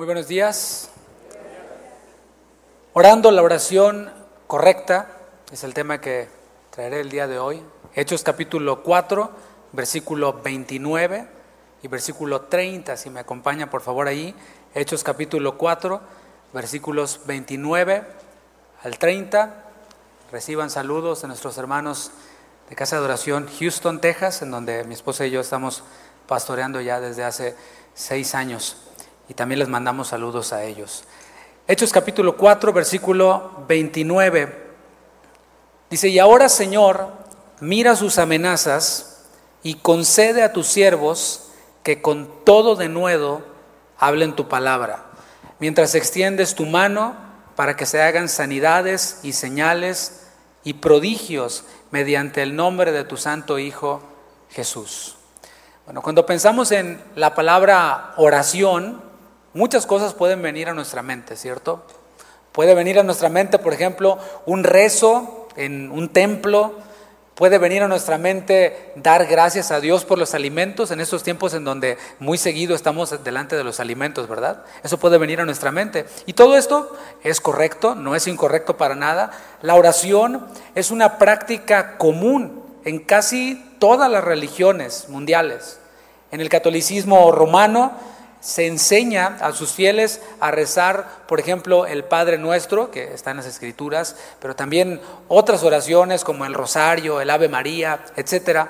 Muy buenos días. Orando la oración correcta es el tema que traeré el día de hoy. Hechos capítulo 4, versículo 29 y versículo 30, si me acompaña por favor ahí. Hechos capítulo 4, versículos 29 al 30. Reciban saludos de nuestros hermanos de Casa de Oración Houston, Texas, en donde mi esposa y yo estamos pastoreando ya desde hace seis años y también les mandamos saludos a ellos. Hechos capítulo 4, versículo 29. Dice, y ahora Señor, mira sus amenazas y concede a tus siervos que con todo denuedo hablen tu palabra, mientras extiendes tu mano para que se hagan sanidades y señales y prodigios mediante el nombre de tu santo Hijo Jesús. Bueno, cuando pensamos en la palabra oración, muchas cosas pueden venir a nuestra mente, ¿cierto? Puede venir a nuestra mente, por ejemplo, un rezo en un templo, puede venir a nuestra mente dar gracias a Dios por los alimentos en estos tiempos en donde muy seguido estamos delante de los alimentos, ¿verdad? Eso puede venir a nuestra mente. Y todo esto es correcto, no es incorrecto para nada. La oración es una práctica común en casi todas las religiones mundiales. En el catolicismo romano se enseña a sus fieles a rezar, por ejemplo, el Padre Nuestro, que está en las Escrituras, pero también otras oraciones como el Rosario, el Ave María, etc.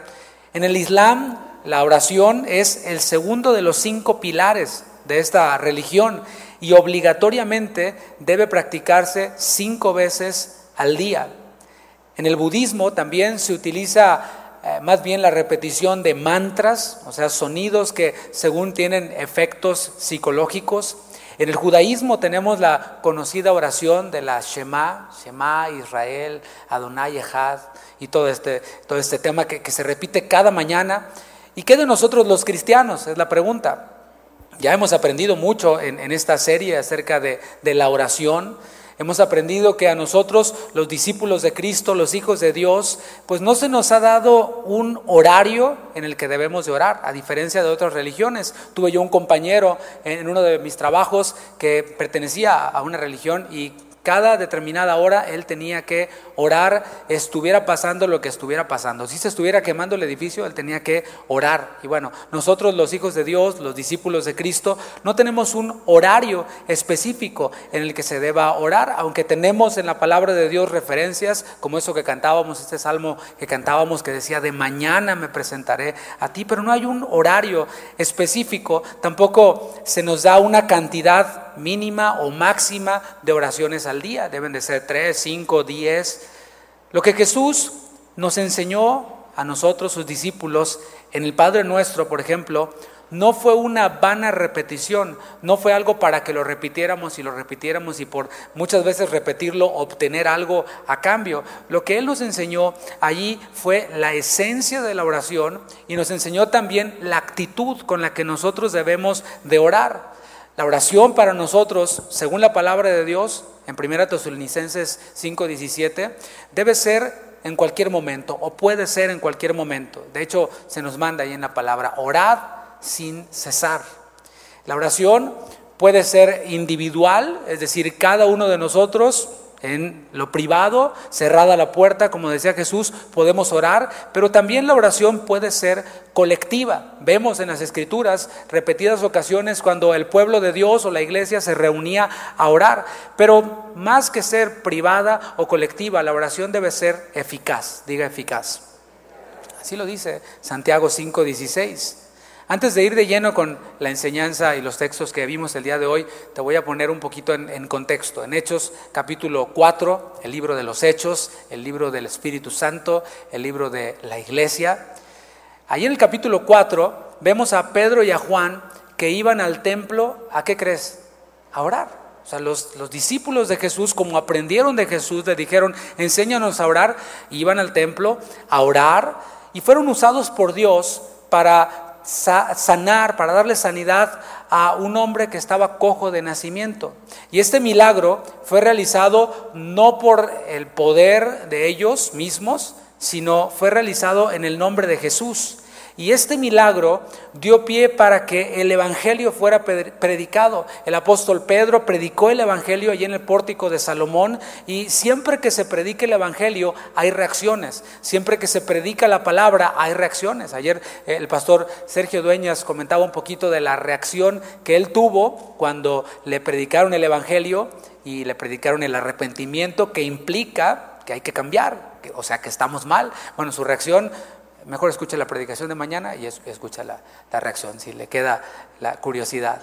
En el Islam, la oración es el segundo de los cinco pilares de esta religión y obligatoriamente debe practicarse cinco veces al día. En el budismo también se utiliza eh, más bien la repetición de mantras, o sea, sonidos que según tienen efectos psicológicos. En el judaísmo tenemos la conocida oración de la Shema, Shema Israel, Adonai Echad, y todo este, todo este tema que, se repite cada mañana. ¿Y qué de nosotros los cristianos? Es la pregunta. Ya hemos aprendido mucho en, esta serie acerca de, de la oración. Hemos aprendido que a nosotros, los discípulos de Cristo, los hijos de Dios, pues no se nos ha dado un horario en el que debemos de orar, a diferencia de otras religiones. Tuve yo un compañero en uno de mis trabajos que pertenecía a una religión y cada determinada hora él tenía que orar, estuviera pasando lo que estuviera pasando. Si se estuviera quemando el edificio, él tenía que orar. Y bueno, nosotros los hijos de Dios, los discípulos de Cristo, no tenemos un horario específico en el que se deba orar, aunque tenemos en la palabra de Dios referencias como eso que cantábamos, este salmo que cantábamos que decía, de mañana me presentaré a ti, pero no hay un horario específico, tampoco se nos da una cantidad mínima o máxima de oraciones al día. Deben de ser tres, cinco, diez. Lo que Jesús nos enseñó a nosotros, sus discípulos, en el Padre Nuestro, por ejemplo, no fue una vana repetición, no fue algo para que lo repitiéramos y lo repitiéramos y por muchas veces repetirlo obtener algo a cambio. Lo que Él nos enseñó allí fue la esencia de la oración y nos enseñó también la actitud con la que nosotros debemos de orar. La oración para nosotros, según la palabra de Dios, en 1 Tesalonicenses 5:17, debe ser en cualquier momento o puede ser en cualquier momento. De hecho, se nos manda ahí en la palabra, orad sin cesar. La oración puede ser individual, es decir, cada uno de nosotros en lo privado, cerrada la puerta, como decía Jesús, podemos orar, pero también la oración puede ser colectiva. Vemos en las escrituras repetidas ocasiones cuando el pueblo de Dios o la iglesia se reunía a orar, pero más que ser privada o colectiva, la oración debe ser eficaz, diga eficaz. Así lo dice Santiago 5:16. Antes de ir de lleno con la enseñanza y los textos que vimos el día de hoy, te voy a poner un poquito en, contexto. En Hechos capítulo 4, el libro de los Hechos, el libro del Espíritu Santo, el libro de la iglesia. Ahí en el capítulo 4 vemos a Pedro y a Juan que iban al templo, ¿a qué crees? A orar. O sea, los, los, discípulos de Jesús, como aprendieron de Jesús, le dijeron, enséñanos a orar, iban al templo a orar y fueron usados por Dios para sanar, para darle sanidad a un hombre que estaba cojo de nacimiento. Y este milagro fue realizado no por el poder de ellos mismos, sino fue realizado en el nombre de Jesús. Y este milagro dio pie para que el Evangelio fuera predicado. El apóstol Pedro predicó el Evangelio allí en el pórtico de Salomón y siempre que se predica el Evangelio hay reacciones. Siempre que se predica la palabra hay reacciones. Ayer eh, el pastor Sergio Dueñas comentaba un poquito de la reacción que él tuvo cuando le predicaron el Evangelio y le predicaron el arrepentimiento que implica que hay que cambiar, o sea, que estamos mal. Bueno, su reacción, mejor escuche la predicación de mañana y escucha la, reacción, si le queda la curiosidad.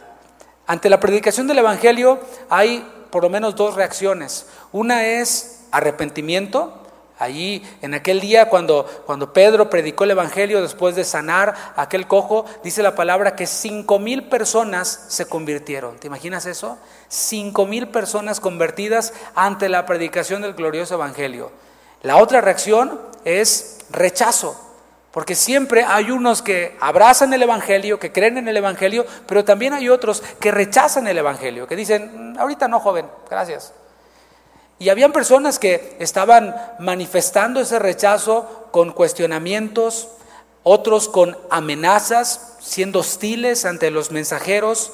Ante la predicación del Evangelio hay por lo menos dos reacciones. Una es arrepentimiento, Allí, en aquel día, cuando, cuando Pedro predicó el Evangelio después de sanar a aquel cojo, dice la palabra que cinco mil personas se convirtieron. ¿Te imaginas eso? Cinco mil personas convertidas ante la predicación del glorioso Evangelio. La otra reacción es rechazo, porque siempre hay unos que abrazan el Evangelio, que creen en el Evangelio, pero también hay otros que rechazan el Evangelio, que dicen, mm, ahorita no, joven, gracias. Y habían personas que estaban manifestando ese rechazo con cuestionamientos, otros con amenazas, siendo hostiles ante los mensajeros.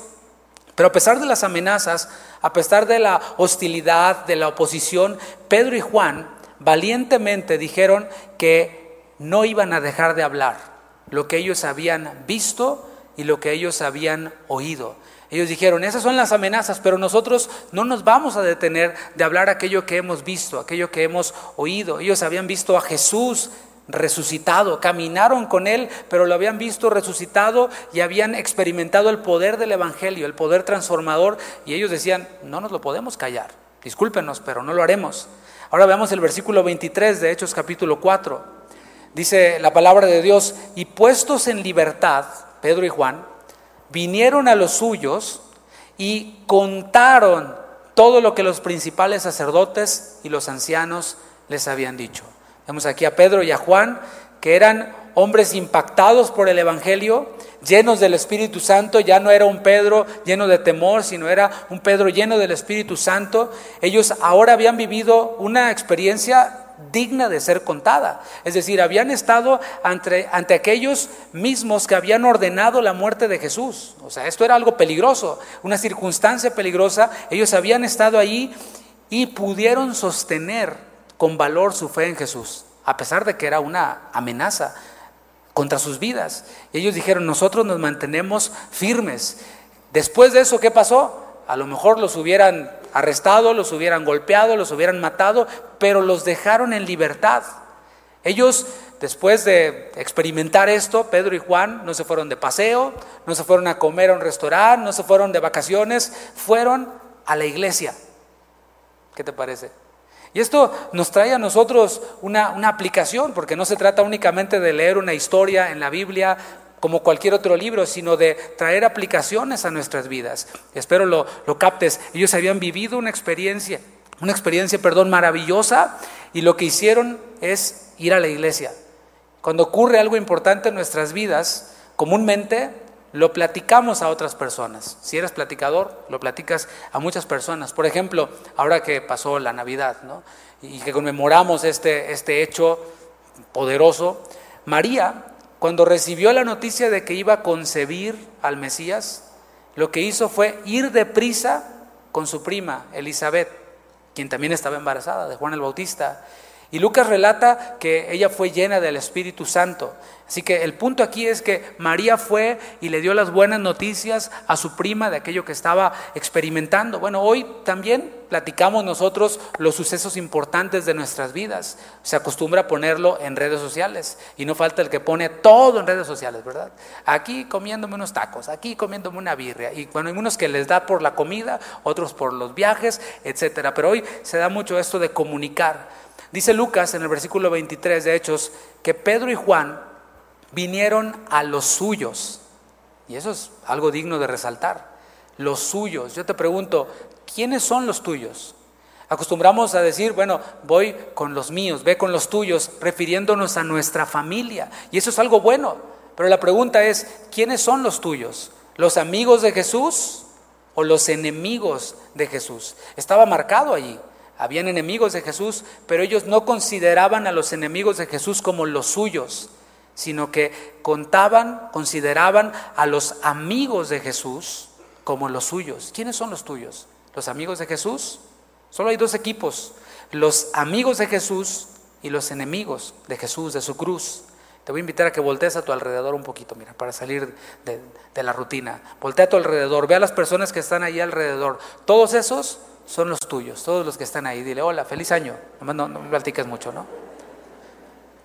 Pero a pesar de las amenazas, a pesar de la hostilidad, de la oposición, Pedro y Juan valientemente dijeron que no iban a dejar de hablar lo que ellos habían visto y lo que ellos habían oído. Ellos dijeron, esas son las amenazas, pero nosotros no nos vamos a detener de hablar aquello que hemos visto, aquello que hemos oído. Ellos habían visto a Jesús resucitado, caminaron con él, pero lo habían visto resucitado y habían experimentado el poder del Evangelio, el poder transformador, y ellos decían, no nos lo podemos callar, discúlpenos, pero no lo haremos. Ahora veamos el versículo 23 de Hechos capítulo 4. Dice la palabra de Dios, y puestos en libertad, Pedro y Juan, vinieron a los suyos y contaron todo lo que los principales sacerdotes y los ancianos les habían dicho. Vemos aquí a Pedro y a Juan, que eran hombres impactados por el Evangelio, llenos del Espíritu Santo, ya no era un Pedro lleno de temor, sino era un Pedro lleno del Espíritu Santo. Ellos ahora habían vivido una experiencia digna de ser contada. Es decir, habían estado ante, ante, aquellos mismos que habían ordenado la muerte de Jesús. O sea, esto era algo peligroso, una circunstancia peligrosa. Ellos habían estado allí y pudieron sostener con valor su fe en Jesús, a pesar de que era una amenaza contra sus vidas. Ellos dijeron, nosotros nos mantenemos firmes. Después de eso, ¿qué pasó? A lo mejor los hubieran arrestado, los hubieran golpeado, los hubieran matado, pero los dejaron en libertad. Ellos, después de experimentar esto, Pedro y Juan no se fueron de paseo, no se fueron a comer a un restaurante, no se fueron de vacaciones, fueron a la iglesia. ¿Qué te parece? Y esto nos trae a nosotros una, una, aplicación, porque no se trata únicamente de leer una historia en la Biblia como cualquier otro libro, sino de traer aplicaciones a nuestras vidas. Espero lo, lo captes. Ellos habían vivido una experiencia, una experiencia, perdón, maravillosa, y lo que hicieron es ir a la iglesia. Cuando ocurre algo importante en nuestras vidas, comúnmente lo platicamos a otras personas. Si eres platicador, lo platicas a muchas personas. Por ejemplo, ahora que pasó la Navidad ¿no? y que conmemoramos este, este hecho poderoso, María cuando recibió la noticia de que iba a concebir al Mesías, lo que hizo fue ir deprisa con su prima Elizabeth, quien también estaba embarazada de Juan el Bautista. Y Lucas relata que ella fue llena del Espíritu Santo. Así que el punto aquí es que María fue y le dio las buenas noticias a su prima de aquello que estaba experimentando. Bueno, hoy también platicamos nosotros los sucesos importantes de nuestras vidas. Se acostumbra a ponerlo en redes sociales y no falta el que pone todo en redes sociales, ¿verdad? Aquí comiéndome unos tacos, aquí comiéndome una birria. Y bueno, hay unos que les da por la comida, otros por los viajes, etcétera. Pero hoy se da mucho esto de comunicar. Dice Lucas en el versículo 23 de Hechos que Pedro y Juan vinieron a los suyos. Y eso es algo digno de resaltar. Los suyos. Yo te pregunto, ¿quiénes son los tuyos? Acostumbramos a decir, bueno, voy con los míos, ve con los tuyos, refiriéndonos a nuestra familia. Y eso es algo bueno. Pero la pregunta es, ¿quiénes son los tuyos? ¿Los amigos de Jesús o los enemigos de Jesús? Estaba marcado allí. Habían enemigos de Jesús, pero ellos no consideraban a los enemigos de Jesús como los suyos, sino que contaban, consideraban a los amigos de Jesús como los suyos. ¿Quiénes son los tuyos? ¿Los amigos de Jesús? Solo hay dos equipos, los amigos de Jesús y los enemigos de Jesús, de su cruz. Te voy a invitar a que voltees a tu alrededor un poquito, mira, para salir de, la rutina. Voltea a tu alrededor, ve a las personas que están ahí alrededor. Todos esos son los tuyos, todos los que están ahí. Dile, hola, feliz año. No, no, no platiques mucho, ¿no?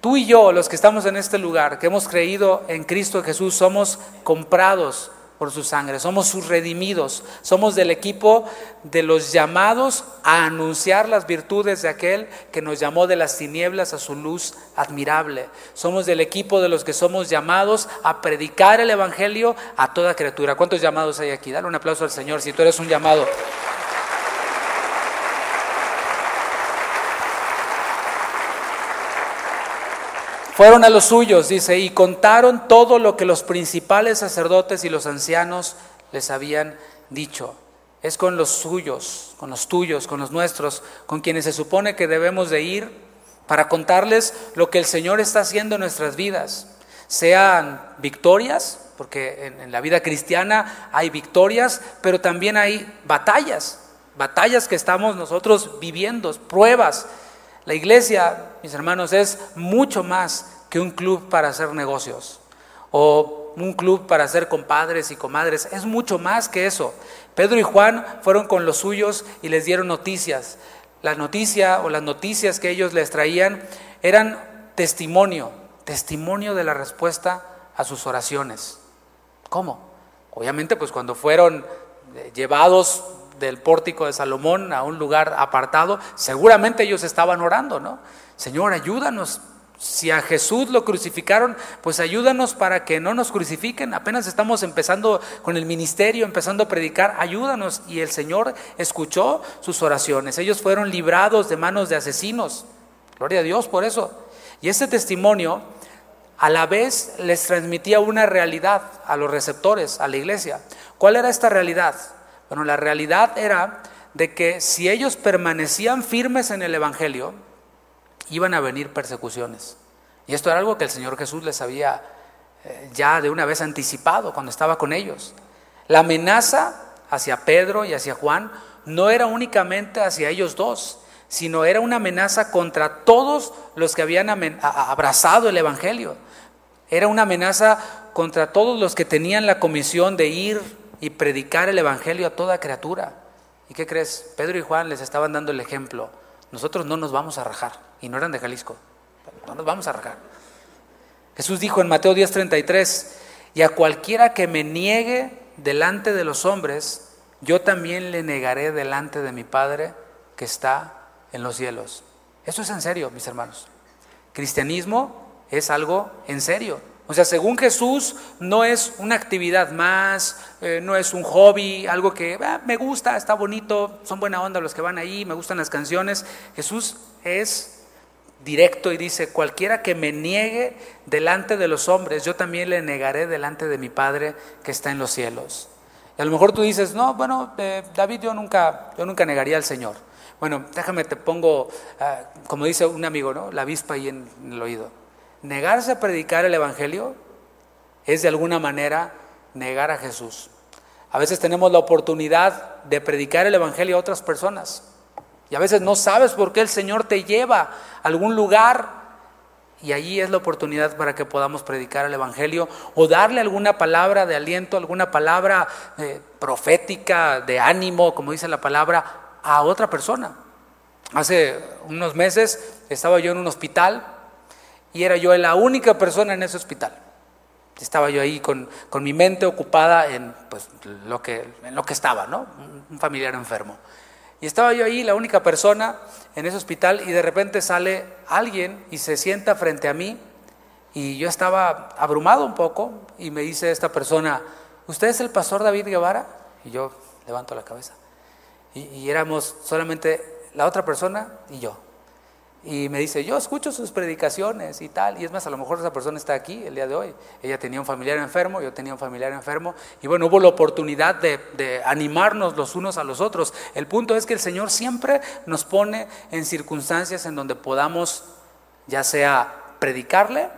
Tú y yo, los que estamos en este lugar, que hemos creído en Cristo Jesús, somos comprados por su sangre, somos sus redimidos, somos del equipo de los llamados a anunciar las virtudes de aquel que nos llamó de las tinieblas a su luz admirable. Somos del equipo de los que somos llamados a predicar el Evangelio a toda criatura. ¿Cuántos llamados hay aquí? Dale un aplauso al Señor si tú eres un llamado. Fueron a los suyos, dice, y contaron todo lo que los principales sacerdotes y los ancianos les habían dicho. Es con los suyos, con los tuyos, con los nuestros, con quienes se supone que debemos de ir para contarles lo que el Señor está haciendo en nuestras vidas. Sean victorias, porque en, en la vida cristiana hay victorias, pero también hay batallas, batallas que estamos nosotros viviendo, pruebas la iglesia, mis hermanos, es mucho más que un club para hacer negocios o un club para hacer compadres y comadres. Es mucho más que eso. Pedro y Juan fueron con los suyos y les dieron noticias. La noticia o las noticias que ellos les traían eran testimonio, testimonio de la respuesta a sus oraciones. ¿Cómo? Obviamente, pues cuando fueron eh, llevados del pórtico de Salomón a un lugar apartado, seguramente ellos estaban orando, ¿no? Señor, ayúdanos. Si a Jesús lo crucificaron, pues ayúdanos para que no nos crucifiquen. Apenas estamos empezando con el ministerio, empezando a predicar, ayúdanos. Y el Señor escuchó sus oraciones. Ellos fueron librados de manos de asesinos. Gloria a Dios por eso. Y ese testimonio a la vez les transmitía una realidad a los receptores, a la iglesia. ¿Cuál era esta realidad? Bueno, la realidad era de que si ellos permanecían firmes en el Evangelio, iban a venir persecuciones. Y esto era algo que el Señor Jesús les había eh, ya de una vez anticipado cuando estaba con ellos. La amenaza hacia Pedro y hacia Juan no era únicamente hacia ellos dos, sino era una amenaza contra todos los que habían abrazado el Evangelio. Era una amenaza contra todos los que tenían la comisión de ir y predicar el Evangelio a toda criatura. ¿Y qué crees? Pedro y Juan les estaban dando el ejemplo. Nosotros no nos vamos a rajar. Y no eran de Jalisco. No nos vamos a rajar. Jesús dijo en Mateo 10:33, y a cualquiera que me niegue delante de los hombres, yo también le negaré delante de mi Padre que está en los cielos. Eso es en serio, mis hermanos. Cristianismo es algo en serio. O sea, según Jesús, no es una actividad más, eh, no es un hobby, algo que ah, me gusta, está bonito, son buena onda los que van ahí, me gustan las canciones. Jesús es directo y dice, cualquiera que me niegue delante de los hombres, yo también le negaré delante de mi Padre que está en los cielos. Y a lo mejor tú dices, no, bueno, eh, David, yo nunca, yo nunca negaría al Señor. Bueno, déjame, te pongo, ah, como dice un amigo, ¿no? La avispa ahí en el oído. Negarse a predicar el Evangelio es de alguna manera negar a Jesús. A veces tenemos la oportunidad de predicar el Evangelio a otras personas y a veces no sabes por qué el Señor te lleva a algún lugar y allí es la oportunidad para que podamos predicar el Evangelio o darle alguna palabra de aliento, alguna palabra eh, profética, de ánimo, como dice la palabra, a otra persona. Hace unos meses estaba yo en un hospital y era yo la única persona en ese hospital. Estaba yo ahí con, mi mente ocupada en, pues, lo que, en lo que estaba, ¿no? Un familiar enfermo. Y estaba yo ahí, la única persona en ese hospital, y de repente sale alguien y se sienta frente a mí, y yo estaba abrumado un poco, y me dice esta persona, ¿usted es el pastor David Guevara? Y yo levanto la cabeza. y éramos solamente la otra persona y yo. Y me dice, yo escucho sus predicaciones y tal. Y es más, a lo mejor esa persona está aquí el día de hoy. Ella tenía un familiar enfermo, yo tenía un familiar enfermo. Y bueno, hubo la oportunidad de, animarnos los unos a los otros. El punto es que el Señor siempre nos pone en circunstancias en donde podamos, ya sea predicarle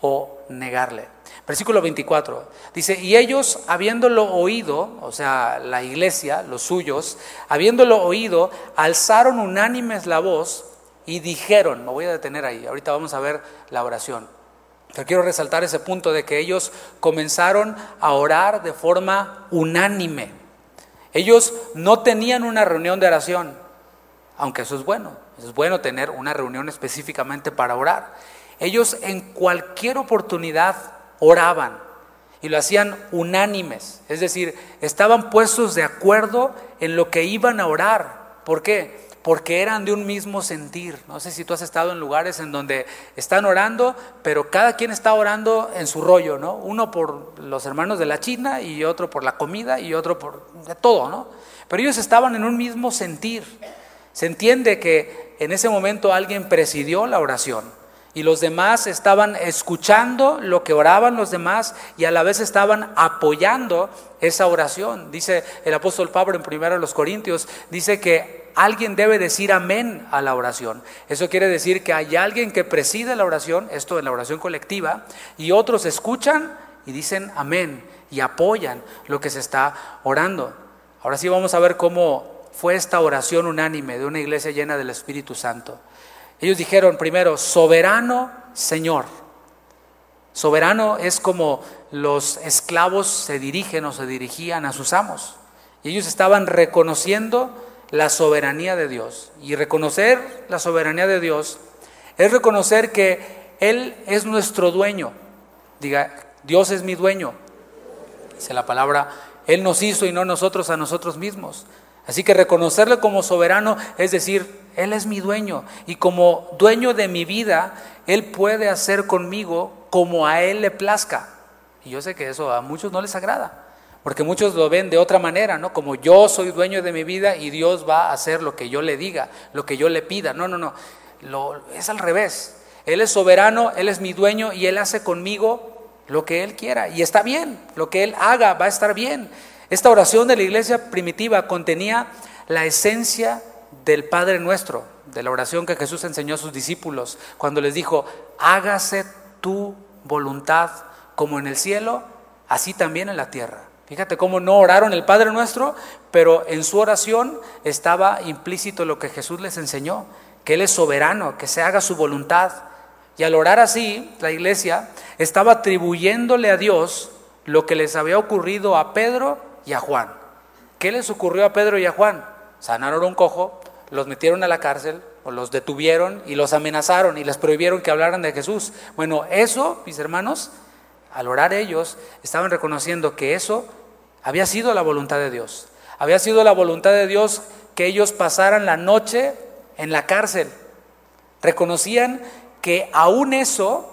o negarle. Versículo 24 dice, y ellos habiéndolo oído, o sea, la iglesia, los suyos, habiéndolo oído, alzaron unánimes la voz y dijeron, me voy a detener ahí, ahorita vamos a ver la oración. Pero quiero resaltar ese punto de que ellos comenzaron a orar de forma unánime. Ellos no tenían una reunión de oración, aunque eso es bueno. Es bueno tener una reunión específicamente para orar. Ellos en cualquier oportunidad oraban y lo hacían unánimes, es decir, estaban puestos de acuerdo en lo que iban a orar. ¿Por qué? Porque eran de un mismo sentir. No sé si tú has estado en lugares en donde están orando, pero cada quien está orando en su rollo, ¿no? Uno por los hermanos de la China y otro por la comida y otro por de todo, ¿no? Pero ellos estaban en un mismo sentir. Se entiende que en ese momento alguien presidió la oración y los demás estaban escuchando lo que oraban los demás y a la vez estaban apoyando esa oración. Dice el apóstol Pablo en primero de los Corintios, dice que alguien debe decir amén a la oración. Eso quiere decir que hay alguien que preside la oración, esto en la oración colectiva, y otros escuchan y dicen amén y apoyan lo que se está orando. Ahora sí vamos a ver cómo fue esta oración unánime de una iglesia llena del Espíritu Santo. Ellos dijeron primero, soberano Señor. Soberano es como los esclavos se dirigen o se dirigían a sus amos. Y ellos estaban reconociendo la soberanía de Dios. Y reconocer la soberanía de Dios es reconocer que Él es nuestro dueño. Diga, Dios es mi dueño. Dice la palabra, Él nos hizo y no nosotros a nosotros mismos. Así que reconocerle como soberano es decir, Él es mi dueño y como dueño de mi vida, Él puede hacer conmigo como a Él le plazca. Y yo sé que eso a muchos no les agrada. Porque muchos lo ven de otra manera, ¿no? Como yo soy dueño de mi vida y Dios va a hacer lo que yo le diga, lo que yo le pida. No, no, no. Lo, es al revés. Él es soberano, Él es mi dueño y Él hace conmigo lo que Él quiera. Y está bien, lo que Él haga va a estar bien. Esta oración de la iglesia primitiva contenía la esencia del Padre nuestro, de la oración que Jesús enseñó a sus discípulos, cuando les dijo, hágase tu voluntad como en el cielo, así también en la tierra. Fíjate cómo no oraron el Padre Nuestro, pero en su oración estaba implícito lo que Jesús les enseñó, que Él es soberano, que se haga su voluntad. Y al orar así, la iglesia estaba atribuyéndole a Dios lo que les había ocurrido a Pedro y a Juan. ¿Qué les ocurrió a Pedro y a Juan? Sanaron un cojo, los metieron a la cárcel, o los detuvieron y los amenazaron y les prohibieron que hablaran de Jesús. Bueno, eso, mis hermanos, al orar ellos, estaban reconociendo que eso había sido la voluntad de Dios. Había sido la voluntad de Dios que ellos pasaran la noche en la cárcel. Reconocían que aún eso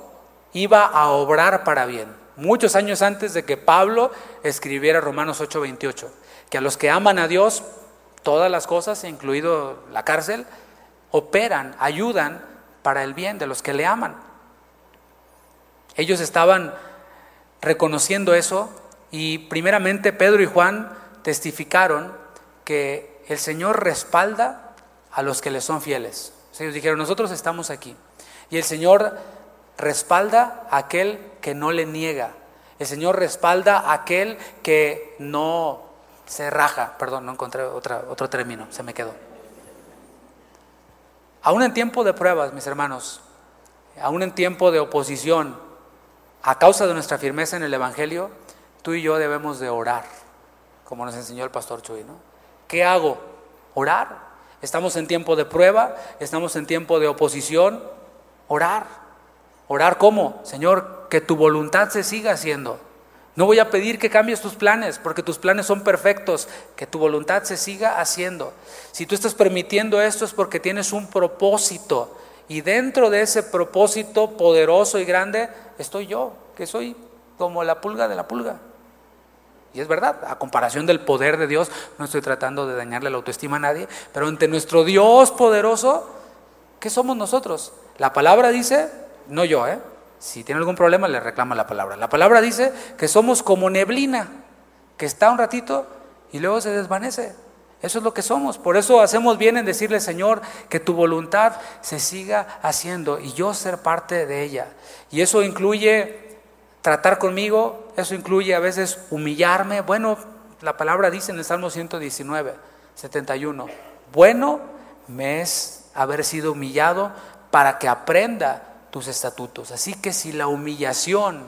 iba a obrar para bien. Muchos años antes de que Pablo escribiera Romanos 8:28, que a los que aman a Dios, todas las cosas, incluido la cárcel, operan, ayudan para el bien de los que le aman. Ellos estaban reconociendo eso y primeramente Pedro y Juan testificaron que el Señor respalda a los que le son fieles. ellos dijeron, nosotros estamos aquí. Y el Señor respalda a aquel que no le niega. El Señor respalda a aquel que no se raja. Perdón, no encontré otra, otro término, se me quedó. Aún en tiempo de pruebas, mis hermanos, aún en tiempo de oposición, a causa de nuestra firmeza en el Evangelio, tú y yo debemos de orar, como nos enseñó el pastor Chuy, ¿no? ¿Qué hago? Orar. Estamos en tiempo de prueba, estamos en tiempo de oposición, orar. Orar cómo? Señor, que tu voluntad se siga haciendo. No voy a pedir que cambies tus planes, porque tus planes son perfectos, que tu voluntad se siga haciendo. Si tú estás permitiendo esto es porque tienes un propósito, y dentro de ese propósito poderoso y grande estoy yo, que soy como la pulga de la pulga. Y es verdad, a comparación del poder de Dios, no estoy tratando de dañarle la autoestima a nadie, pero ante nuestro Dios poderoso, ¿qué somos nosotros? La palabra dice, no yo, ¿eh? Si tiene algún problema, le reclama la palabra. La palabra dice que somos como neblina, que está un ratito y luego se desvanece. Eso es lo que somos. Por eso hacemos bien en decirle, Señor, que tu voluntad se siga haciendo y yo ser parte de ella. Y eso incluye tratar conmigo, eso incluye a veces humillarme. Bueno, la palabra dice en el Salmo 119, 71, bueno me es haber sido humillado para que aprenda tus estatutos. Así que si la humillación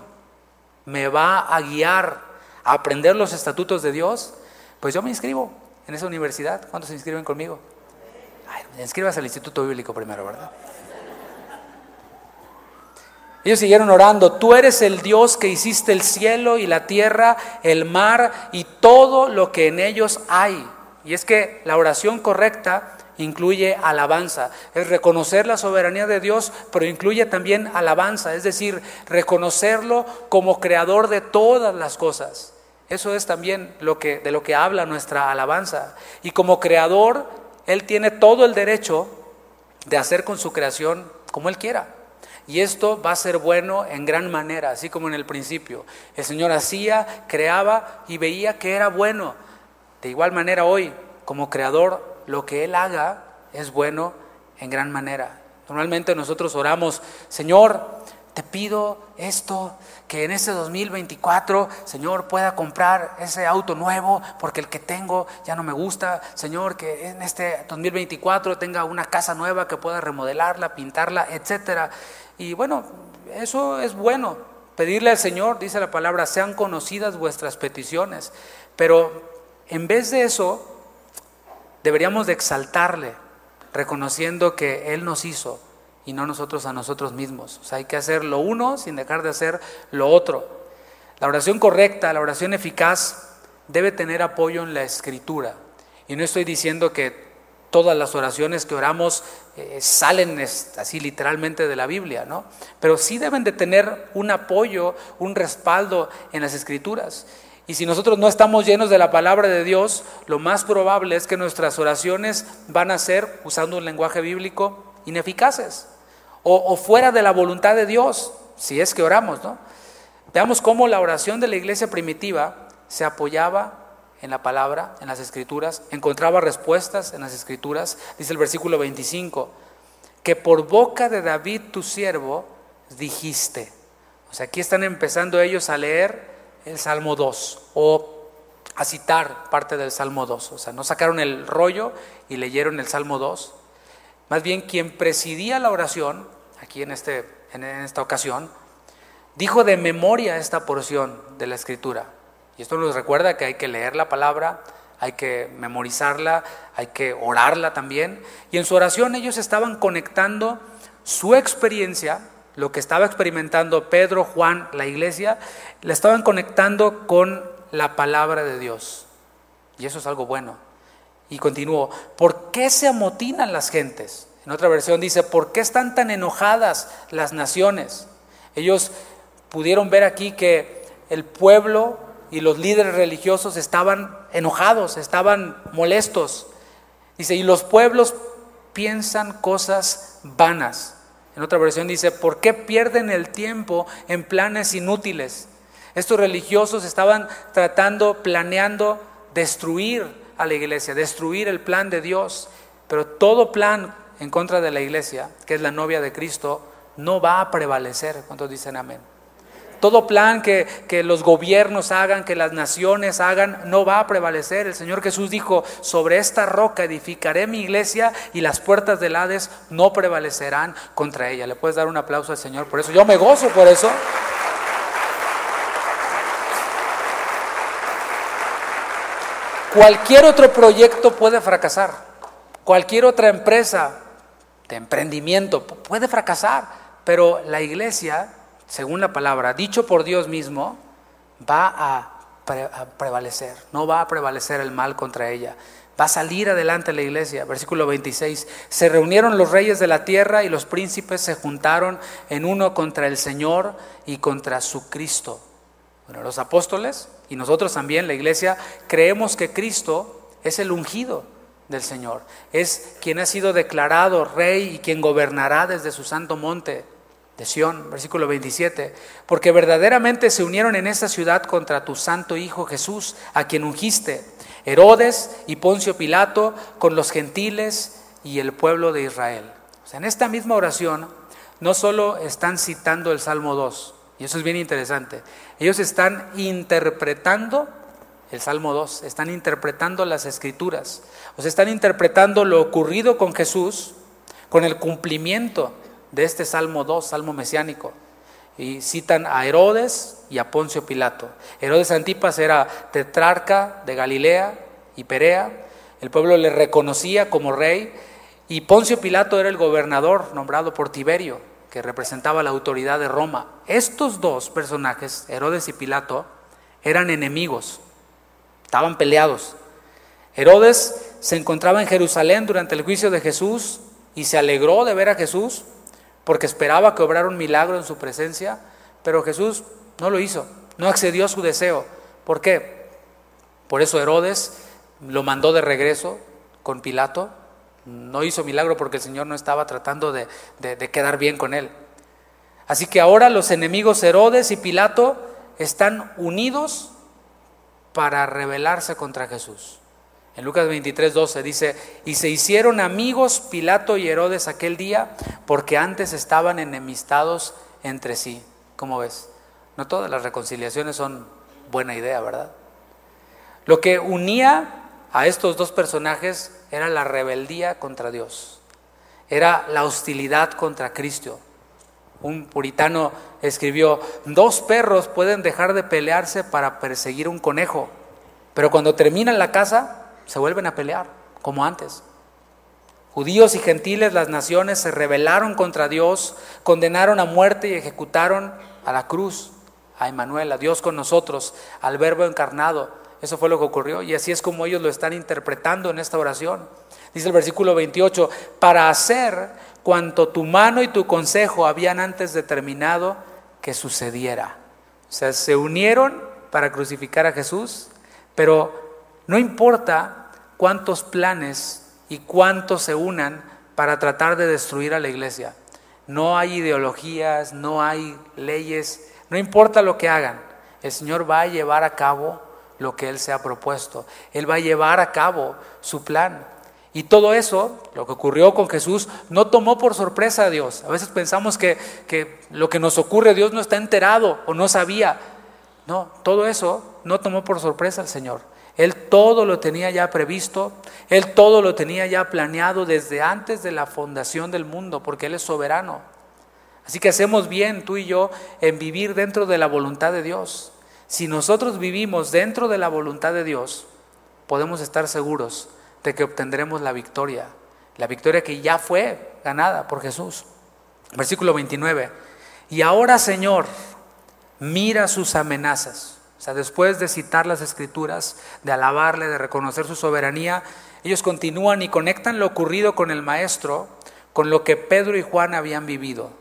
me va a guiar a aprender los estatutos de Dios, pues yo me inscribo en esa universidad. ¿Cuántos se inscriben conmigo? Ay, inscribas al Instituto Bíblico primero, ¿verdad? Ellos siguieron orando, tú eres el Dios que hiciste el cielo y la tierra, el mar y todo lo que en ellos hay. Y es que la oración correcta incluye alabanza, es reconocer la soberanía de Dios, pero incluye también alabanza, es decir, reconocerlo como creador de todas las cosas. Eso es también lo que, de lo que habla nuestra alabanza. Y como creador, Él tiene todo el derecho de hacer con su creación como Él quiera. Y esto va a ser bueno en gran manera, así como en el principio. El Señor hacía, creaba y veía que era bueno. De igual manera hoy, como creador, lo que Él haga es bueno en gran manera. Normalmente nosotros oramos, Señor, te pido esto, que en ese 2024, Señor, pueda comprar ese auto nuevo, porque el que tengo ya no me gusta. Señor, que en este 2024 tenga una casa nueva que pueda remodelarla, pintarla, etcétera. Y bueno, eso es bueno. Pedirle al Señor, dice la palabra, sean conocidas vuestras peticiones. Pero en vez de eso, deberíamos de exaltarle, reconociendo que Él nos hizo y no nosotros a nosotros mismos. O sea, hay que hacer lo uno sin dejar de hacer lo otro. La oración correcta, la oración eficaz, debe tener apoyo en la escritura. Y no estoy diciendo que todas las oraciones que oramos eh, salen así literalmente de la Biblia, ¿no? Pero sí deben de tener un apoyo, un respaldo en las escrituras. Y si nosotros no estamos llenos de la palabra de Dios, lo más probable es que nuestras oraciones van a ser, usando un lenguaje bíblico, ineficaces o, fuera de la voluntad de Dios, si es que oramos, ¿no? Veamos cómo la oración de la iglesia primitiva se apoyaba en la palabra, en las escrituras, encontraba respuestas en las escrituras. Dice el versículo 25, que por boca de David tu siervo dijiste. O sea, aquí están empezando ellos a leer el Salmo 2 o a citar parte del Salmo 2. O sea, no sacaron el rollo y leyeron el Salmo 2. Más bien quien presidía la oración, aquí en, este, en esta ocasión, dijo de memoria esta porción de la escritura. Y esto nos recuerda que hay que leer la palabra, hay que memorizarla, hay que orarla también. Y en su oración ellos estaban conectando su experiencia lo que estaba experimentando Pedro, Juan, la iglesia, la estaban conectando con la palabra de Dios. Y eso es algo bueno. Y continuó, ¿por qué se amotinan las gentes? En otra versión dice, ¿por qué están tan enojadas las naciones? Ellos pudieron ver aquí que el pueblo y los líderes religiosos estaban enojados, estaban molestos. Dice, y los pueblos piensan cosas vanas. En otra versión dice, ¿por qué pierden el tiempo en planes inútiles? Estos religiosos estaban tratando, planeando destruir a la iglesia, destruir el plan de Dios. Pero todo plan en contra de la iglesia, que es la novia de Cristo, no va a prevalecer. ¿Cuántos dicen amén? Todo plan que, que, los gobiernos hagan, que las naciones hagan, no va a prevalecer. El Señor Jesús dijo, sobre esta roca edificaré mi iglesia y las puertas del Hades no prevalecerán contra ella. ¿Le puedes dar un aplauso al Señor por eso? Yo me gozo por eso. Cualquier otro proyecto puede fracasar. Cualquier otra empresa de emprendimiento puede fracasar. Pero la iglesia según la palabra, dicho por Dios mismo, va a, prevalecer, no va a prevalecer el mal contra ella. Va a salir adelante la iglesia. Versículo 26. Se reunieron los reyes de la tierra y los príncipes se juntaron en uno contra el Señor y contra su Cristo. Bueno, los apóstoles y nosotros también, la iglesia, creemos que Cristo es el ungido del Señor. Es quien ha sido declarado rey y quien gobernará desde su santo monte versículo 27, porque verdaderamente se unieron en esta ciudad contra tu santo Hijo Jesús, a quien ungiste. Herodes y Poncio Pilato con los gentiles y el pueblo de Israel. O sea, en esta misma oración no solo están citando el Salmo 2, y eso es bien interesante, ellos están interpretando el Salmo 2, están interpretando las escrituras, o sea, están interpretando lo ocurrido con Jesús con el cumplimiento de este Salmo 2, Salmo mesiánico. Y citan a Herodes y a Poncio Pilato. Herodes Antipas era tetrarca de Galilea y Perea. El pueblo le reconocía como rey. Y Poncio Pilato era el gobernador nombrado por Tiberio, que representaba la autoridad de Roma. Estos dos personajes, Herodes y Pilato, eran enemigos, estaban peleados. Herodes se encontraba en Jerusalén durante el juicio de Jesús y se alegró de ver a Jesús porque esperaba que obrara un milagro en su presencia, pero Jesús no lo hizo, no accedió a su deseo. ¿Por qué? Por eso Herodes lo mandó de regreso con Pilato. No hizo milagro porque el Señor no estaba tratando de, de quedar bien con él. Así que ahora los enemigos Herodes y Pilato están unidos para rebelarse contra Jesús. En Lucas 23, 12 dice, y se hicieron amigos Pilato y Herodes aquel día porque antes estaban enemistados entre sí. ¿Cómo ves? No todas las reconciliaciones son buena idea, ¿verdad? Lo que unía a estos dos personajes era la rebeldía contra Dios, era la hostilidad contra Cristo. Un puritano escribió, dos perros pueden dejar de pelearse para perseguir un conejo, pero cuando terminan la casa, se vuelven a pelear, como antes. Judíos y gentiles, las naciones se rebelaron contra Dios, condenaron a muerte y ejecutaron a la cruz, a Emanuel, a Dios con nosotros, al Verbo encarnado. Eso fue lo que ocurrió y así es como ellos lo están interpretando en esta oración. Dice el versículo 28, para hacer cuanto tu mano y tu consejo habían antes determinado que sucediera. O sea, se unieron para crucificar a Jesús, pero no importa cuántos planes y cuántos se unan para tratar de destruir a la iglesia. No hay ideologías, no hay leyes, no importa lo que hagan. El Señor va a llevar a cabo lo que Él se ha propuesto. Él va a llevar a cabo su plan. Y todo eso, lo que ocurrió con Jesús, no tomó por sorpresa a Dios. A veces pensamos que, que lo que nos ocurre, Dios no está enterado o no sabía. No, todo eso no tomó por sorpresa al Señor. Él todo lo tenía ya previsto, Él todo lo tenía ya planeado desde antes de la fundación del mundo, porque Él es soberano. Así que hacemos bien tú y yo en vivir dentro de la voluntad de Dios. Si nosotros vivimos dentro de la voluntad de Dios, podemos estar seguros de que obtendremos la victoria, la victoria que ya fue ganada por Jesús. Versículo 29. Y ahora, Señor, mira sus amenazas después de citar las escrituras, de alabarle, de reconocer su soberanía, ellos continúan y conectan lo ocurrido con el maestro, con lo que Pedro y Juan habían vivido.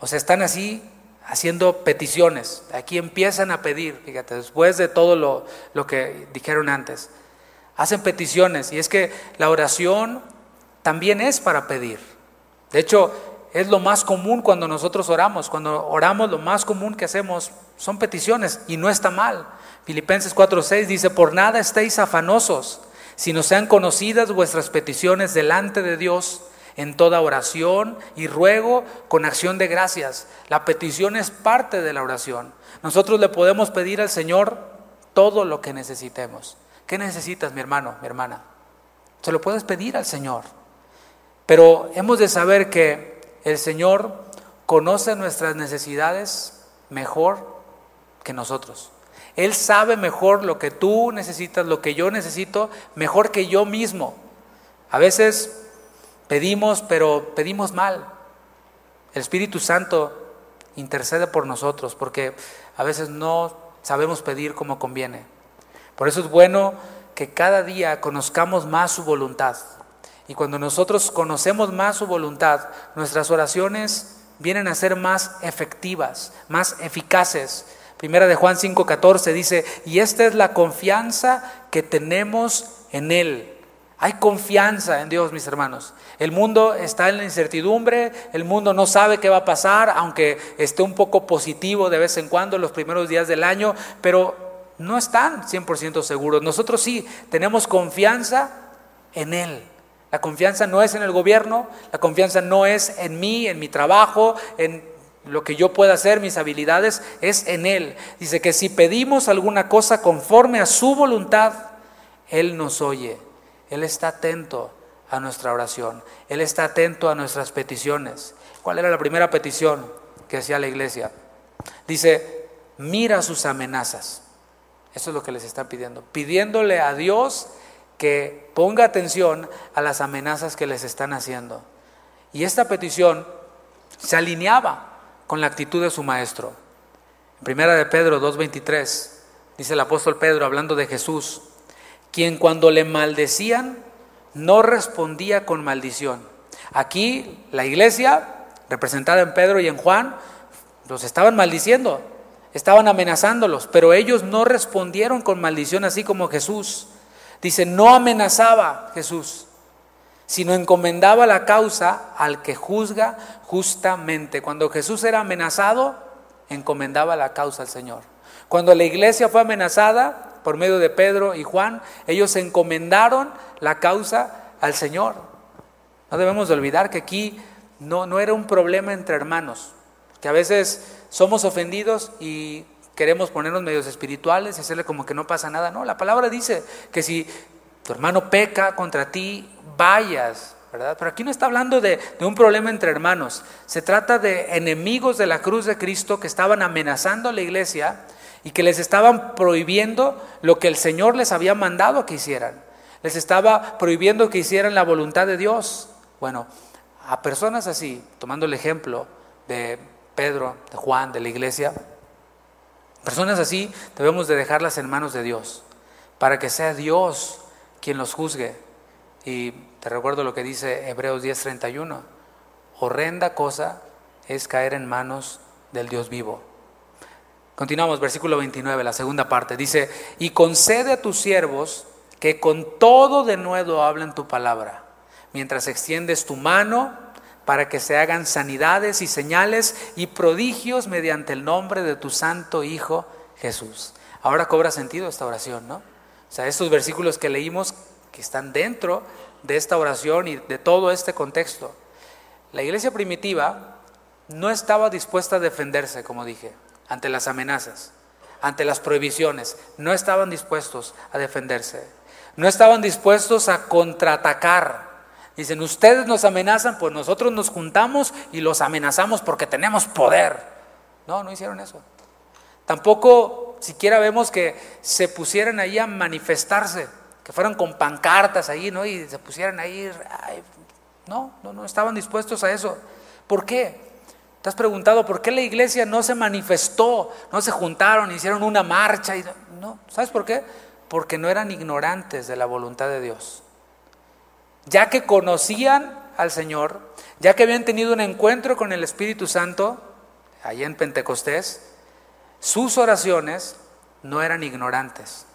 O sea, están así haciendo peticiones. Aquí empiezan a pedir, fíjate, después de todo lo, lo que dijeron antes. Hacen peticiones y es que la oración también es para pedir. De hecho, es lo más común cuando nosotros oramos. Cuando oramos, lo más común que hacemos son peticiones y no está mal. Filipenses 4:6 dice, por nada estéis afanosos, sino sean conocidas vuestras peticiones delante de Dios en toda oración y ruego con acción de gracias. La petición es parte de la oración. Nosotros le podemos pedir al Señor todo lo que necesitemos. ¿Qué necesitas, mi hermano, mi hermana? Se lo puedes pedir al Señor. Pero hemos de saber que el Señor conoce nuestras necesidades mejor que nosotros. Él sabe mejor lo que tú necesitas, lo que yo necesito, mejor que yo mismo. A veces pedimos, pero pedimos mal. El Espíritu Santo intercede por nosotros porque a veces no sabemos pedir como conviene. Por eso es bueno que cada día conozcamos más su voluntad. Y cuando nosotros conocemos más su voluntad, nuestras oraciones vienen a ser más efectivas, más eficaces. Primera de Juan 5:14 dice, y esta es la confianza que tenemos en Él. Hay confianza en Dios, mis hermanos. El mundo está en la incertidumbre, el mundo no sabe qué va a pasar, aunque esté un poco positivo de vez en cuando los primeros días del año, pero no están 100% seguros. Nosotros sí tenemos confianza en Él. La confianza no es en el gobierno, la confianza no es en mí, en mi trabajo, en lo que yo pueda hacer, mis habilidades, es en Él. Dice que si pedimos alguna cosa conforme a su voluntad, Él nos oye. Él está atento a nuestra oración. Él está atento a nuestras peticiones. ¿Cuál era la primera petición que hacía la iglesia? Dice, mira sus amenazas. Eso es lo que les están pidiendo. Pidiéndole a Dios que ponga atención a las amenazas que les están haciendo. Y esta petición se alineaba con la actitud de su maestro. Primera de Pedro 2.23 dice el apóstol Pedro hablando de Jesús, quien cuando le maldecían no respondía con maldición. Aquí la iglesia, representada en Pedro y en Juan, los estaban maldiciendo, estaban amenazándolos, pero ellos no respondieron con maldición así como Jesús. Dice, no amenazaba Jesús, sino encomendaba la causa al que juzga justamente. Cuando Jesús era amenazado, encomendaba la causa al Señor. Cuando la iglesia fue amenazada por medio de Pedro y Juan, ellos encomendaron la causa al Señor. No debemos de olvidar que aquí no, no era un problema entre hermanos, que a veces somos ofendidos y queremos ponernos medios espirituales y hacerle como que no pasa nada. No, la palabra dice que si tu hermano peca contra ti, vayas, ¿verdad? Pero aquí no está hablando de, un problema entre hermanos. Se trata de enemigos de la cruz de Cristo que estaban amenazando a la iglesia y que les estaban prohibiendo lo que el Señor les había mandado que hicieran. Les estaba prohibiendo que hicieran la voluntad de Dios. Bueno, a personas así, tomando el ejemplo de Pedro, de Juan, de la iglesia, personas así debemos de dejarlas en manos de Dios, para que sea Dios quien los juzgue. Y te recuerdo lo que dice Hebreos 10:31, horrenda cosa es caer en manos del Dios vivo. Continuamos, versículo 29, la segunda parte. Dice, y concede a tus siervos que con todo de nuevo hablen tu palabra, mientras extiendes tu mano para que se hagan sanidades y señales y prodigios mediante el nombre de tu santo Hijo Jesús. Ahora cobra sentido esta oración, ¿no? O sea, estos versículos que leímos que están dentro de esta oración y de todo este contexto. La iglesia primitiva no estaba dispuesta a defenderse, como dije, ante las amenazas, ante las prohibiciones. No estaban dispuestos a defenderse. No estaban dispuestos a contraatacar Dicen, ustedes nos amenazan, pues nosotros nos juntamos y los amenazamos porque tenemos poder. No, no hicieron eso. Tampoco siquiera vemos que se pusieran ahí a manifestarse, que fueran con pancartas ahí, ¿no? Y se pusieran ahí. no, no, no estaban dispuestos a eso. ¿Por qué? ¿Te has preguntado por qué la iglesia no se manifestó, no se juntaron, hicieron una marcha? Y, no, ¿sabes por qué? Porque no eran ignorantes de la voluntad de Dios ya que conocían al Señor, ya que habían tenido un encuentro con el Espíritu Santo, allá en Pentecostés, sus oraciones no eran ignorantes,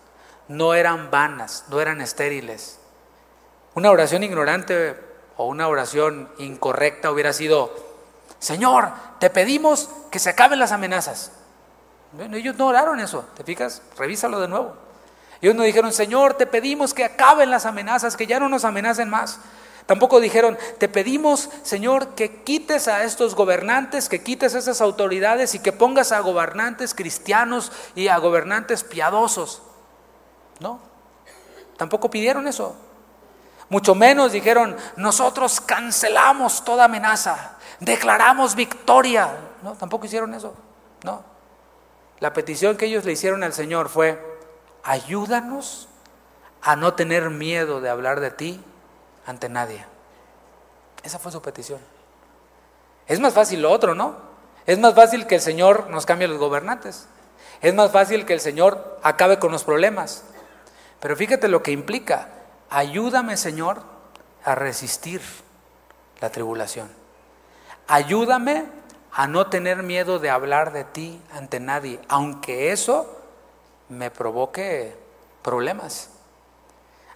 no eran vanas, no eran estériles. Una oración ignorante o una oración incorrecta hubiera sido, Señor, te pedimos que se acaben las amenazas. ellos no oraron eso, ¿te fijas? Revísalo de nuevo. Ellos no dijeron, Señor, te pedimos que acaben las amenazas, que ya no nos amenacen más. Tampoco dijeron, te pedimos, Señor, que quites a estos gobernantes, que quites a esas autoridades y que pongas a gobernantes cristianos y a gobernantes piadosos. No, tampoco pidieron eso. Mucho menos dijeron, nosotros cancelamos toda amenaza, declaramos victoria. No, tampoco hicieron eso. No. La petición que ellos le hicieron al Señor fue, ayúdanos a no tener miedo de hablar de ti ante nadie. Esa fue su petición. Es más fácil lo otro, ¿no? Es más fácil que el Señor nos cambie los gobernantes. Es más fácil que el Señor acabe con los problemas. Pero fíjate lo que implica. Ayúdame, Señor, a resistir la tribulación. Ayúdame a no tener miedo de hablar de ti ante nadie, aunque eso me provoque problemas.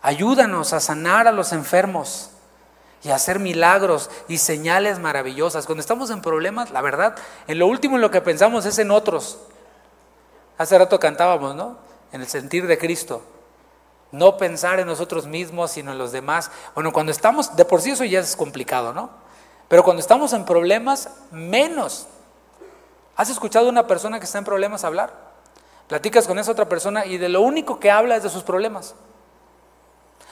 Ayúdanos a sanar a los enfermos y a hacer milagros y señales maravillosas. Cuando estamos en problemas, la verdad, en lo último en lo que pensamos es en otros. Hace rato cantábamos, ¿no? en el sentir de Cristo. No pensar en nosotros mismos, sino en los demás. Bueno, cuando estamos, de por sí eso ya es complicado, ¿no? Pero cuando estamos en problemas, menos. ¿Has escuchado a una persona que está en problemas hablar? Platicas con esa otra persona y de lo único que habla es de sus problemas.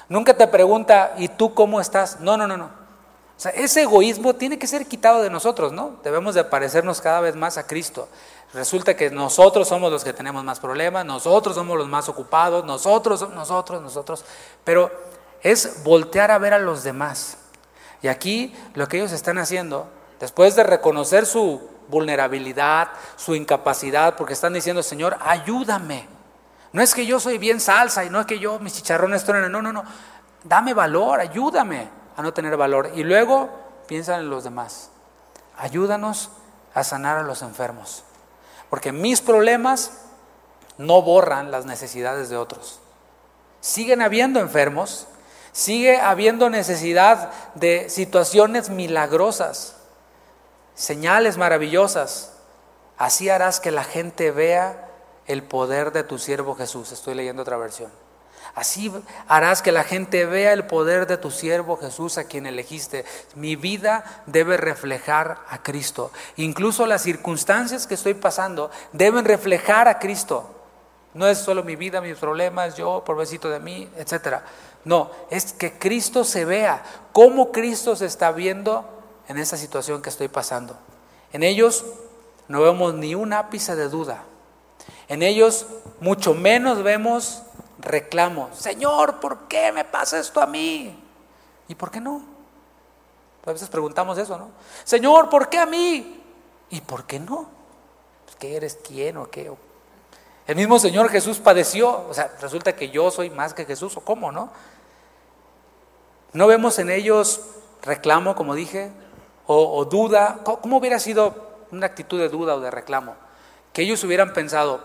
Nunca te pregunta, ¿y tú cómo estás? No, no, no, no. O sea, ese egoísmo tiene que ser quitado de nosotros, ¿no? Debemos de parecernos cada vez más a Cristo. Resulta que nosotros somos los que tenemos más problemas, nosotros somos los más ocupados, nosotros, nosotros, nosotros. Pero es voltear a ver a los demás. Y aquí lo que ellos están haciendo, después de reconocer su vulnerabilidad, su incapacidad, porque están diciendo, Señor, ayúdame. No es que yo soy bien salsa y no es que yo mis chicharrones truenan, no, no, no. Dame valor, ayúdame a no tener valor. Y luego piensan en los demás. Ayúdanos a sanar a los enfermos. Porque mis problemas no borran las necesidades de otros. Siguen habiendo enfermos, sigue habiendo necesidad de situaciones milagrosas, señales maravillosas. Así harás que la gente vea el poder de tu siervo Jesús. Estoy leyendo otra versión. Así harás que la gente vea el poder de tu siervo Jesús a quien elegiste. Mi vida debe reflejar a Cristo. Incluso las circunstancias que estoy pasando deben reflejar a Cristo. No es solo mi vida, mis problemas, yo, pobrecito de mí, etc. No, es que Cristo se vea, cómo Cristo se está viendo en esa situación que estoy pasando. En ellos no vemos ni un ápice de duda. En ellos mucho menos vemos reclamo. Señor, ¿por qué me pasa esto a mí? ¿Y por qué no? A veces preguntamos eso, ¿no? Señor, ¿por qué a mí? ¿Y por qué no? Pues, ¿Qué eres quién o qué? El mismo Señor Jesús padeció. O sea, resulta que yo soy más que Jesús, ¿o cómo, no? No vemos en ellos reclamo, como dije, o, o duda. ¿Cómo hubiera sido una actitud de duda o de reclamo? Que ellos hubieran pensado,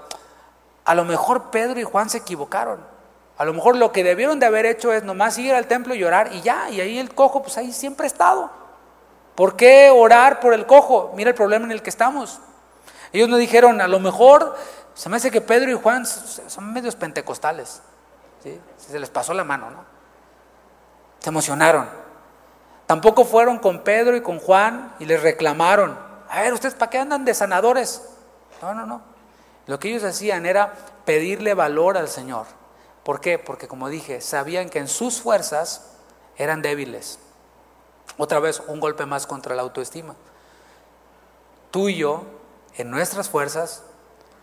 a lo mejor Pedro y Juan se equivocaron. A lo mejor lo que debieron de haber hecho es nomás ir al templo y orar y ya, y ahí el cojo, pues ahí siempre ha estado. ¿Por qué orar por el cojo? Mira el problema en el que estamos. Ellos no dijeron, a lo mejor se me hace que Pedro y Juan son medios pentecostales. ¿sí? Se les pasó la mano, ¿no? Se emocionaron. Tampoco fueron con Pedro y con Juan y les reclamaron. A ver, ¿ustedes para qué andan de sanadores? No, no, no. Lo que ellos hacían era pedirle valor al Señor. ¿Por qué? Porque como dije, sabían que en sus fuerzas eran débiles. Otra vez, un golpe más contra la autoestima. Tú y yo, en nuestras fuerzas,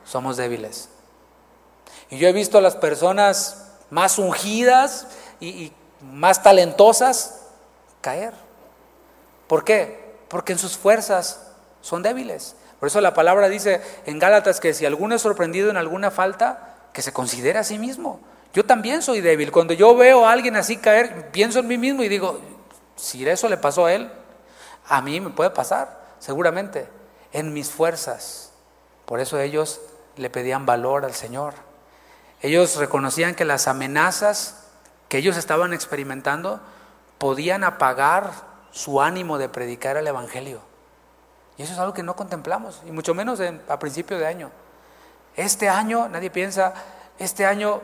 somos débiles. Y yo he visto a las personas más ungidas y, más talentosas caer. ¿Por qué? Porque en sus fuerzas son débiles. Por eso la palabra dice en Gálatas que si alguno es sorprendido en alguna falta, que se considere a sí mismo. Yo también soy débil. Cuando yo veo a alguien así caer, pienso en mí mismo y digo, si eso le pasó a él, a mí me puede pasar, seguramente, en mis fuerzas. Por eso ellos le pedían valor al Señor. Ellos reconocían que las amenazas que ellos estaban experimentando podían apagar su ánimo de predicar el Evangelio. Y eso es algo que no contemplamos, y mucho menos a principio de año. Este año, nadie piensa, este año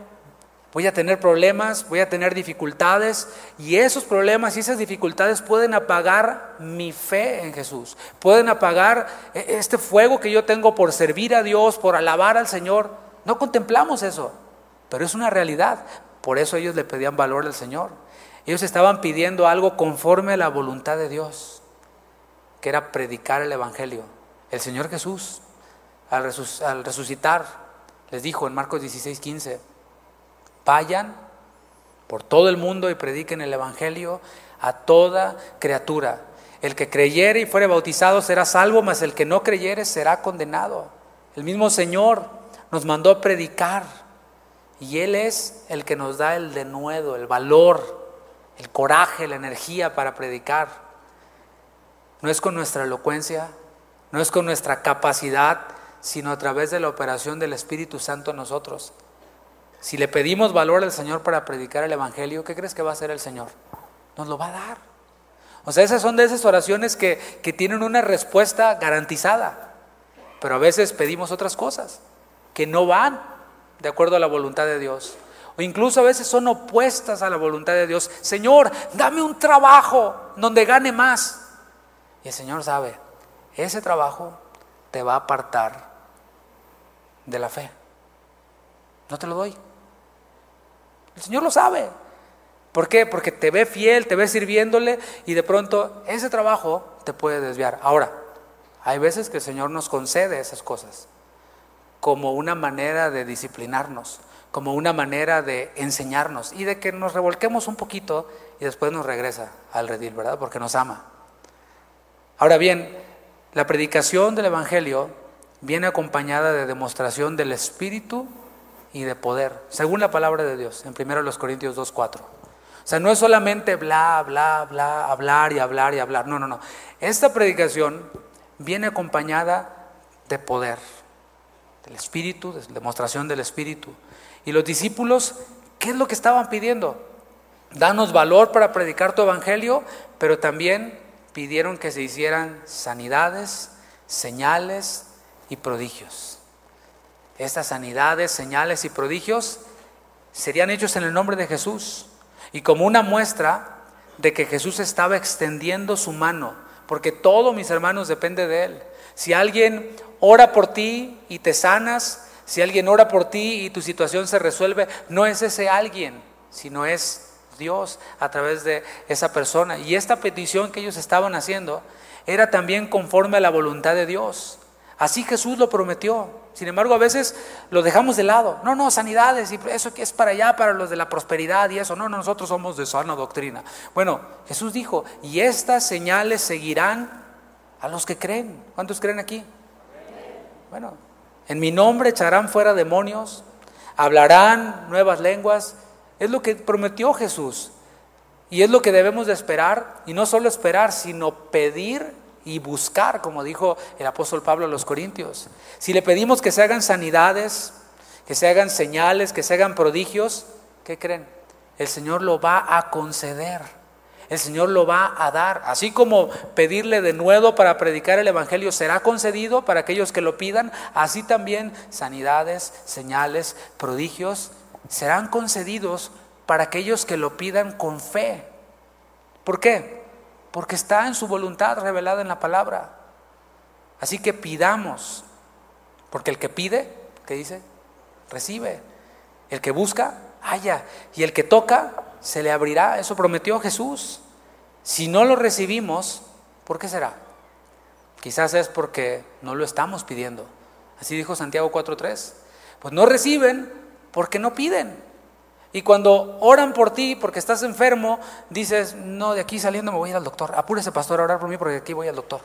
voy a tener problemas, voy a tener dificultades, y esos problemas y esas dificultades pueden apagar mi fe en Jesús, pueden apagar e, este fuego que yo tengo por servir a Dios, por alabar al Señor. No contemplamos eso, pero es una realidad. Por eso ellos le pedían valor al Señor. Ellos estaban pidiendo algo conforme a la voluntad de Dios que era predicar el Evangelio. El Señor Jesús, al, resucitar, les dijo en Marcos 16, 15, vayan por todo el mundo y prediquen el Evangelio a toda criatura. El que creyere y fuere bautizado será salvo, mas el que no creyere será condenado. El mismo Señor nos mandó a predicar y Él es el que nos da el denuedo, el valor, el coraje, la energía para predicar. No es con nuestra elocuencia, no es con nuestra capacidad, sino a través de la operación del Espíritu Santo en nosotros. Si le pedimos valor al Señor para predicar el Evangelio, ¿qué crees que va a hacer el Señor? Nos lo va a dar. O sea, esas son de esas oraciones que, que tienen una respuesta garantizada. Pero a veces pedimos otras cosas que no van de acuerdo a la voluntad de Dios. O incluso a veces son opuestas a la voluntad de Dios. Señor, dame un trabajo donde gane más. El Señor sabe, ese trabajo te va a apartar de la fe. No te lo doy. El Señor lo sabe. ¿Por qué? Porque te ve fiel, te ve sirviéndole y de pronto ese trabajo te puede desviar. Ahora, hay veces que el Señor nos concede esas cosas como una manera de disciplinarnos, como una manera de enseñarnos y de que nos revolquemos un poquito y después nos regresa al redil, ¿verdad? Porque nos ama. Ahora bien, la predicación del Evangelio viene acompañada de demostración del Espíritu y de poder, según la palabra de Dios, en 1 Corintios 2.4. O sea, no es solamente bla, bla, bla, hablar y hablar y hablar. No, no, no. Esta predicación viene acompañada de poder, del Espíritu, de demostración del Espíritu. Y los discípulos, ¿qué es lo que estaban pidiendo? Danos valor para predicar tu evangelio, pero también pidieron que se hicieran sanidades, señales y prodigios. Estas sanidades, señales y prodigios serían hechos en el nombre de Jesús y como una muestra de que Jesús estaba extendiendo su mano, porque todo, mis hermanos, depende de Él. Si alguien ora por ti y te sanas, si alguien ora por ti y tu situación se resuelve, no es ese alguien, sino es Dios a través de esa persona. Y esta petición que ellos estaban haciendo era también conforme a la voluntad de Dios. Así Jesús lo prometió. Sin embargo, a veces lo dejamos de lado. No, no, sanidades, y eso que es para allá, para los de la prosperidad y eso. No, no, nosotros somos de sana doctrina. Bueno, Jesús dijo, y estas señales seguirán a los que creen. ¿Cuántos creen aquí? Bueno, en mi nombre echarán fuera demonios, hablarán nuevas lenguas. Es lo que prometió Jesús. Y es lo que debemos de esperar, y no solo esperar, sino pedir y buscar, como dijo el apóstol Pablo a los Corintios. Si le pedimos que se hagan sanidades, que se hagan señales, que se hagan prodigios, ¿qué creen? El Señor lo va a conceder. El Señor lo va a dar. Así como pedirle de nuevo para predicar el Evangelio será concedido para aquellos que lo pidan, así también sanidades, señales, prodigios serán concedidos para aquellos que lo pidan con fe. ¿Por qué? Porque está en su voluntad revelada en la palabra. Así que pidamos, porque el que pide, ¿qué dice? Recibe. El que busca, haya. Y el que toca, se le abrirá. Eso prometió Jesús. Si no lo recibimos, ¿por qué será? Quizás es porque no lo estamos pidiendo. Así dijo Santiago 4.3. Pues no reciben porque no piden. Y cuando oran por ti porque estás enfermo, dices, no, de aquí saliendo me voy a ir al doctor. Apúrese, pastor, a orar por mí porque de aquí voy al doctor.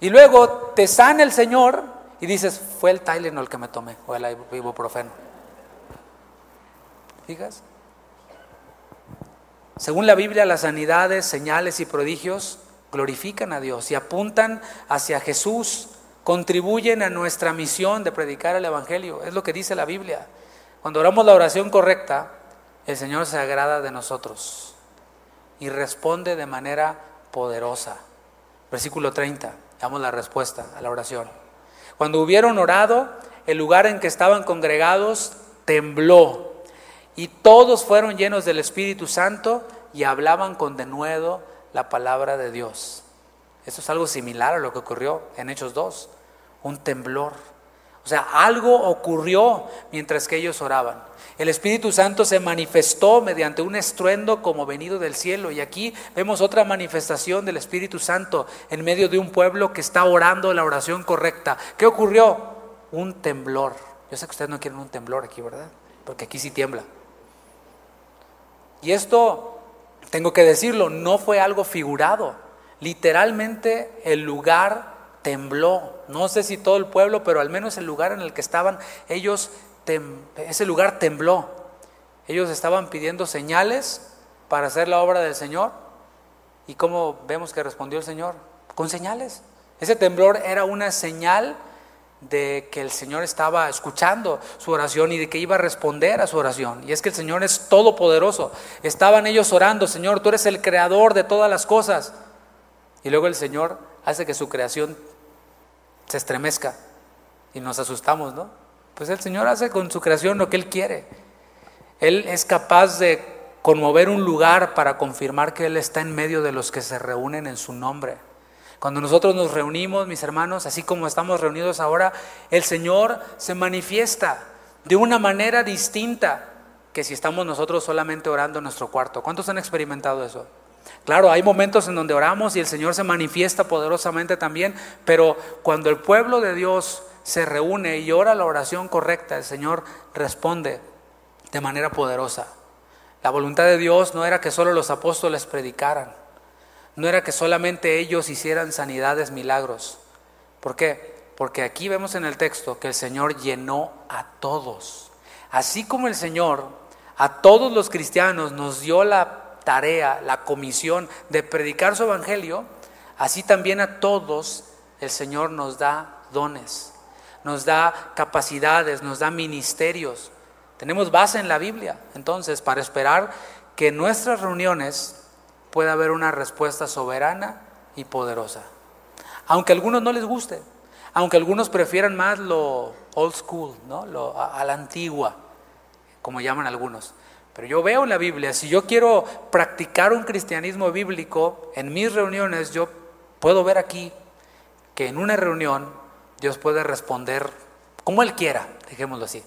Y luego te sana el Señor y dices, fue el Tylenol que me tomé, o el ibuprofeno. ¿Fijas? Según la Biblia, las sanidades, señales y prodigios glorifican a Dios y apuntan hacia Jesús, contribuyen a nuestra misión de predicar el Evangelio. Es lo que dice la Biblia. Cuando oramos la oración correcta, el Señor se agrada de nosotros y responde de manera poderosa. Versículo 30, damos la respuesta a la oración. Cuando hubieron orado, el lugar en que estaban congregados tembló y todos fueron llenos del Espíritu Santo y hablaban con denuedo la palabra de Dios. Esto es algo similar a lo que ocurrió en Hechos 2, un temblor. O sea, algo ocurrió mientras que ellos oraban. El Espíritu Santo se manifestó mediante un estruendo como venido del cielo. Y aquí vemos otra manifestación del Espíritu Santo en medio de un pueblo que está orando la oración correcta. ¿Qué ocurrió? Un temblor. Yo sé que ustedes no quieren un temblor aquí, ¿verdad? Porque aquí sí tiembla. Y esto, tengo que decirlo, no fue algo figurado. Literalmente el lugar tembló. No sé si todo el pueblo, pero al menos el lugar en el que estaban ellos, ese lugar tembló. Ellos estaban pidiendo señales para hacer la obra del Señor. ¿Y cómo vemos que respondió el Señor? Con señales. Ese temblor era una señal de que el Señor estaba escuchando su oración y de que iba a responder a su oración. Y es que el Señor es todopoderoso. Estaban ellos orando, Señor, tú eres el creador de todas las cosas. Y luego el Señor hace que su creación se estremezca y nos asustamos, ¿no? Pues el Señor hace con su creación lo que Él quiere. Él es capaz de conmover un lugar para confirmar que Él está en medio de los que se reúnen en su nombre. Cuando nosotros nos reunimos, mis hermanos, así como estamos reunidos ahora, el Señor se manifiesta de una manera distinta que si estamos nosotros solamente orando en nuestro cuarto. ¿Cuántos han experimentado eso? Claro, hay momentos en donde oramos y el Señor se manifiesta poderosamente también, pero cuando el pueblo de Dios se reúne y ora la oración correcta, el Señor responde de manera poderosa. La voluntad de Dios no era que solo los apóstoles predicaran, no era que solamente ellos hicieran sanidades, milagros. ¿Por qué? Porque aquí vemos en el texto que el Señor llenó a todos. Así como el Señor a todos los cristianos nos dio la tarea, la comisión de predicar su evangelio, así también a todos el Señor nos da dones, nos da capacidades, nos da ministerios. Tenemos base en la Biblia, entonces, para esperar que en nuestras reuniones pueda haber una respuesta soberana y poderosa. Aunque a algunos no les guste, aunque algunos prefieran más lo old school, ¿no? lo, a, a la antigua, como llaman algunos. Pero yo veo en la Biblia, si yo quiero practicar un cristianismo bíblico en mis reuniones, yo puedo ver aquí que en una reunión Dios puede responder como Él quiera, dejémoslo así.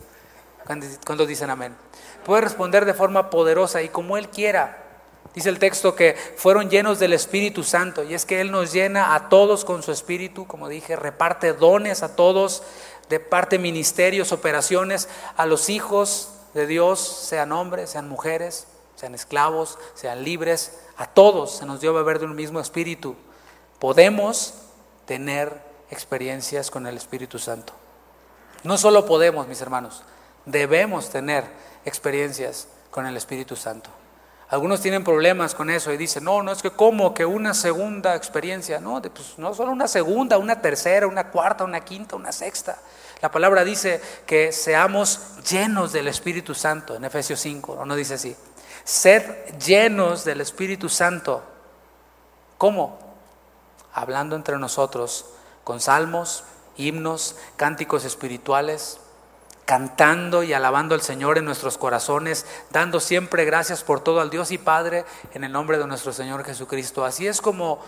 Cuando dicen amén? Puede responder de forma poderosa y como Él quiera. Dice el texto que fueron llenos del Espíritu Santo y es que Él nos llena a todos con su Espíritu, como dije, reparte dones a todos, de parte ministerios, operaciones a los hijos de Dios, sean hombres, sean mujeres, sean esclavos, sean libres, a todos se nos dio beber de un mismo espíritu. Podemos tener experiencias con el Espíritu Santo. No solo podemos, mis hermanos, debemos tener experiencias con el Espíritu Santo. Algunos tienen problemas con eso y dicen, no, no es que como que una segunda experiencia, no, pues no solo una segunda, una tercera, una cuarta, una quinta, una sexta. La palabra dice que seamos llenos del Espíritu Santo en Efesios 5, ¿o no dice así? Ser llenos del Espíritu Santo. ¿Cómo? Hablando entre nosotros con salmos, himnos, cánticos espirituales, cantando y alabando al Señor en nuestros corazones, dando siempre gracias por todo al Dios y Padre en el nombre de nuestro Señor Jesucristo. Así es como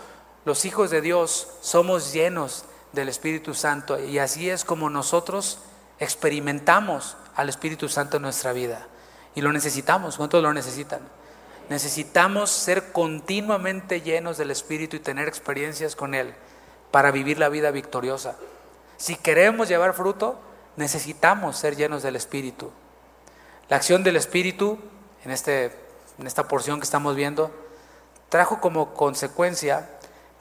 los hijos de Dios somos llenos del Espíritu Santo y así es como nosotros experimentamos al Espíritu Santo en nuestra vida. Y lo necesitamos, ¿cuántos lo necesitan? Necesitamos ser continuamente llenos del Espíritu y tener experiencias con Él para vivir la vida victoriosa. Si queremos llevar fruto, necesitamos ser llenos del Espíritu. La acción del Espíritu, en, este, en esta porción que estamos viendo, trajo como consecuencia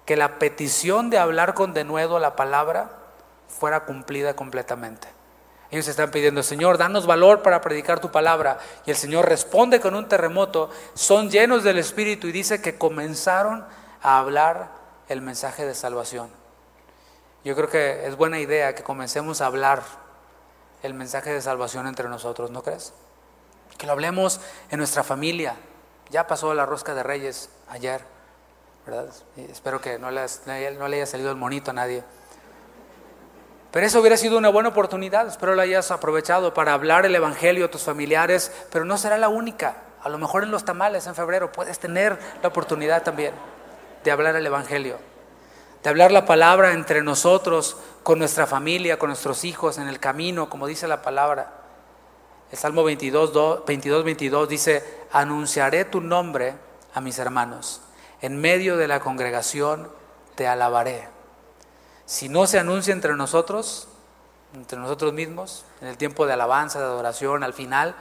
que la petición de hablar con denuedo la palabra fuera cumplida completamente. Ellos están pidiendo, Señor, danos valor para predicar tu palabra. Y el Señor responde con un terremoto. Son llenos del Espíritu y dice que comenzaron a hablar el mensaje de salvación. Yo creo que es buena idea que comencemos a hablar el mensaje de salvación entre nosotros, ¿no crees? Que lo hablemos en nuestra familia. Ya pasó la rosca de reyes ayer espero que no le, no le haya salido el monito a nadie. Pero eso hubiera sido una buena oportunidad, espero la hayas aprovechado para hablar el Evangelio a tus familiares, pero no será la única. A lo mejor en los tamales en febrero puedes tener la oportunidad también de hablar el Evangelio, de hablar la palabra entre nosotros, con nuestra familia, con nuestros hijos, en el camino, como dice la palabra. El Salmo 22, 22, 22 dice, anunciaré tu nombre a mis hermanos en medio de la congregación te alabaré. Si no se anuncia entre nosotros, entre nosotros mismos, en el tiempo de alabanza, de adoración, al final,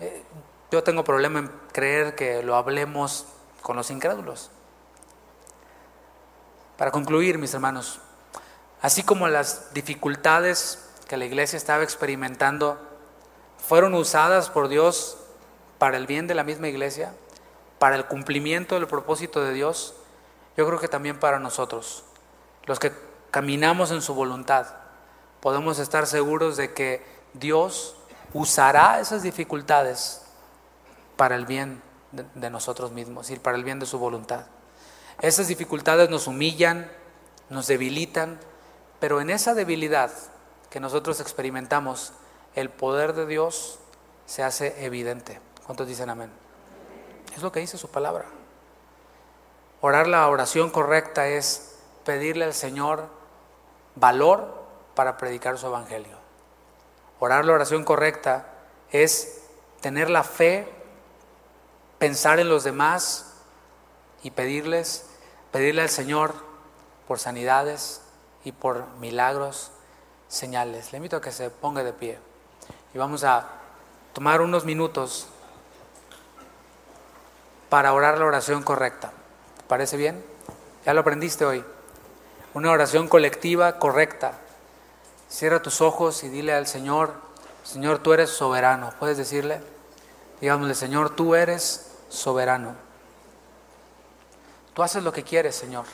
eh, yo tengo problema en creer que lo hablemos con los incrédulos. Para concluir, mis hermanos, así como las dificultades que la iglesia estaba experimentando fueron usadas por Dios para el bien de la misma iglesia, para el cumplimiento del propósito de Dios, yo creo que también para nosotros, los que caminamos en su voluntad, podemos estar seguros de que Dios usará esas dificultades para el bien de, nosotros mismos y para el bien de su voluntad. Esas dificultades nos humillan, nos debilitan, pero en esa debilidad que nosotros experimentamos el poder de Dios se hace evidente. ¿Cuántos dicen amén? Es lo que dice su palabra. Orar la oración correcta es pedirle al Señor valor para predicar su evangelio. Orar la oración correcta es tener la fe, pensar en los demás y pedirles, pedirle al Señor por sanidades y por milagros, señales. Le invito a que se ponga de pie y vamos a tomar unos minutos para orar la oración correcta. ¿Te parece bien? Ya lo aprendiste hoy. Una oración colectiva correcta. Cierra tus ojos y dile al Señor, Señor, tú eres soberano. ¿Puedes decirle? Digámosle, Señor, tú eres soberano. Tú haces lo que quieres, Señor.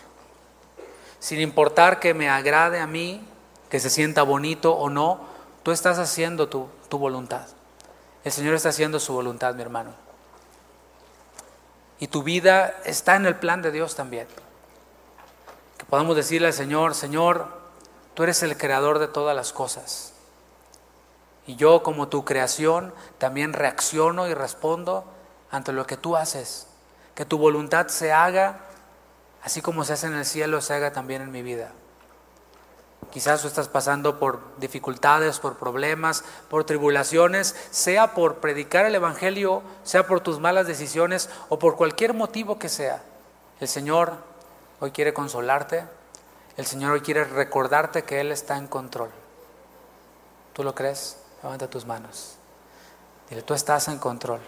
Sin importar que me agrade a mí, que se sienta bonito o no, tú estás haciendo tu, tu voluntad. El Señor está haciendo su voluntad, mi hermano. Y tu vida está en el plan de Dios también. Que podamos decirle al Señor, Señor, tú eres el creador de todas las cosas. Y yo como tu creación también reacciono y respondo ante lo que tú haces. Que tu voluntad se haga, así como se hace en el cielo, se haga también en mi vida. Quizás tú estás pasando por dificultades, por problemas, por tribulaciones, sea por predicar el Evangelio, sea por tus malas decisiones o por cualquier motivo que sea. El Señor hoy quiere consolarte, el Señor hoy quiere recordarte que Él está en control. ¿Tú lo crees? Levanta tus manos. Dile, tú estás en control.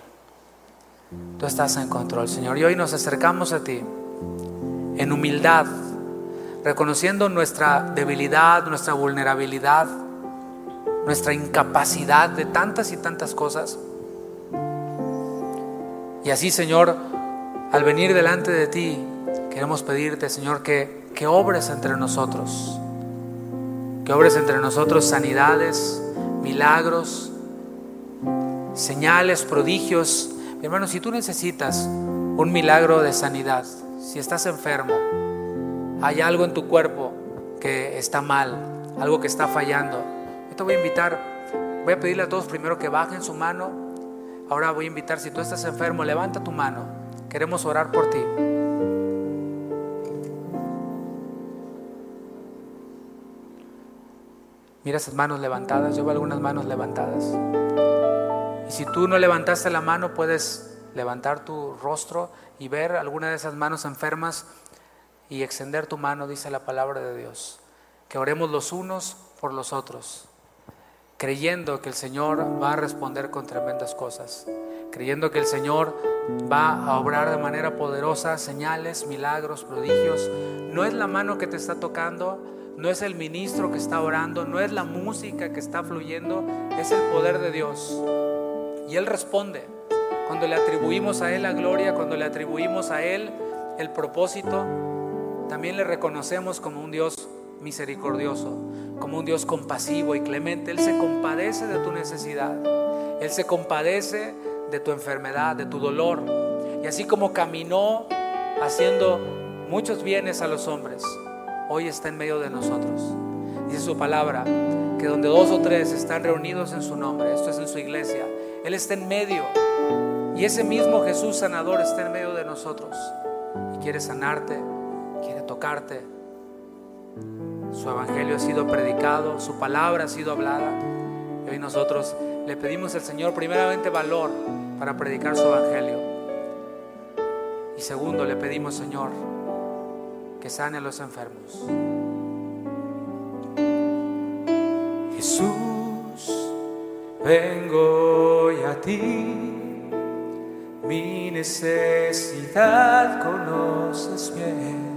Tú estás en control, Señor. Y hoy nos acercamos a ti en humildad reconociendo nuestra debilidad, nuestra vulnerabilidad, nuestra incapacidad de tantas y tantas cosas. Y así, Señor, al venir delante de ti, queremos pedirte, Señor, que, que obres entre nosotros, que obres entre nosotros sanidades, milagros, señales, prodigios. Mi hermano, si tú necesitas un milagro de sanidad, si estás enfermo, hay algo en tu cuerpo que está mal, algo que está fallando. Yo te voy a invitar, voy a pedirle a todos primero que bajen su mano. Ahora voy a invitar, si tú estás enfermo, levanta tu mano. Queremos orar por ti. Mira esas manos levantadas, yo veo algunas manos levantadas. Y si tú no levantaste la mano, puedes levantar tu rostro y ver alguna de esas manos enfermas y extender tu mano, dice la palabra de Dios. Que oremos los unos por los otros, creyendo que el Señor va a responder con tremendas cosas, creyendo que el Señor va a obrar de manera poderosa señales, milagros, prodigios. No es la mano que te está tocando, no es el ministro que está orando, no es la música que está fluyendo, es el poder de Dios. Y Él responde. Cuando le atribuimos a Él la gloria, cuando le atribuimos a Él el propósito, también le reconocemos como un Dios misericordioso, como un Dios compasivo y clemente. Él se compadece de tu necesidad, Él se compadece de tu enfermedad, de tu dolor. Y así como caminó haciendo muchos bienes a los hombres, hoy está en medio de nosotros. Dice su palabra, que donde dos o tres están reunidos en su nombre, esto es en su iglesia, Él está en medio. Y ese mismo Jesús sanador está en medio de nosotros y quiere sanarte, quiere tocarte. Su evangelio ha sido predicado, su palabra ha sido hablada. Y hoy nosotros le pedimos al Señor primeramente valor para predicar su evangelio. Y segundo, le pedimos, Señor, que sane a los enfermos. Jesús, vengo hoy a ti. Mi necesidad conoces bien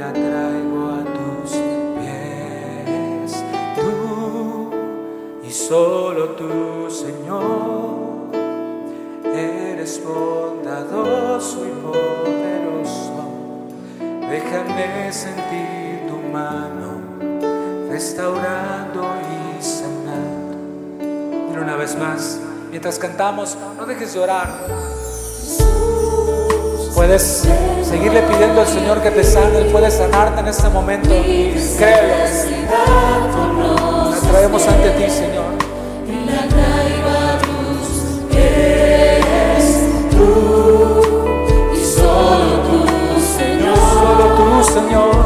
la traigo a tus pies. Tú y solo tú, Señor, eres bondadoso y poderoso. Déjame sentir tu mano restaurando y sanando. Mira una vez más, mientras cantamos, no dejes de orar. Puedes seguirle pidiendo al Señor que te sane, Él puede sanarte en este momento. Créelo. La traemos ante ti, Señor. Tú, Señor.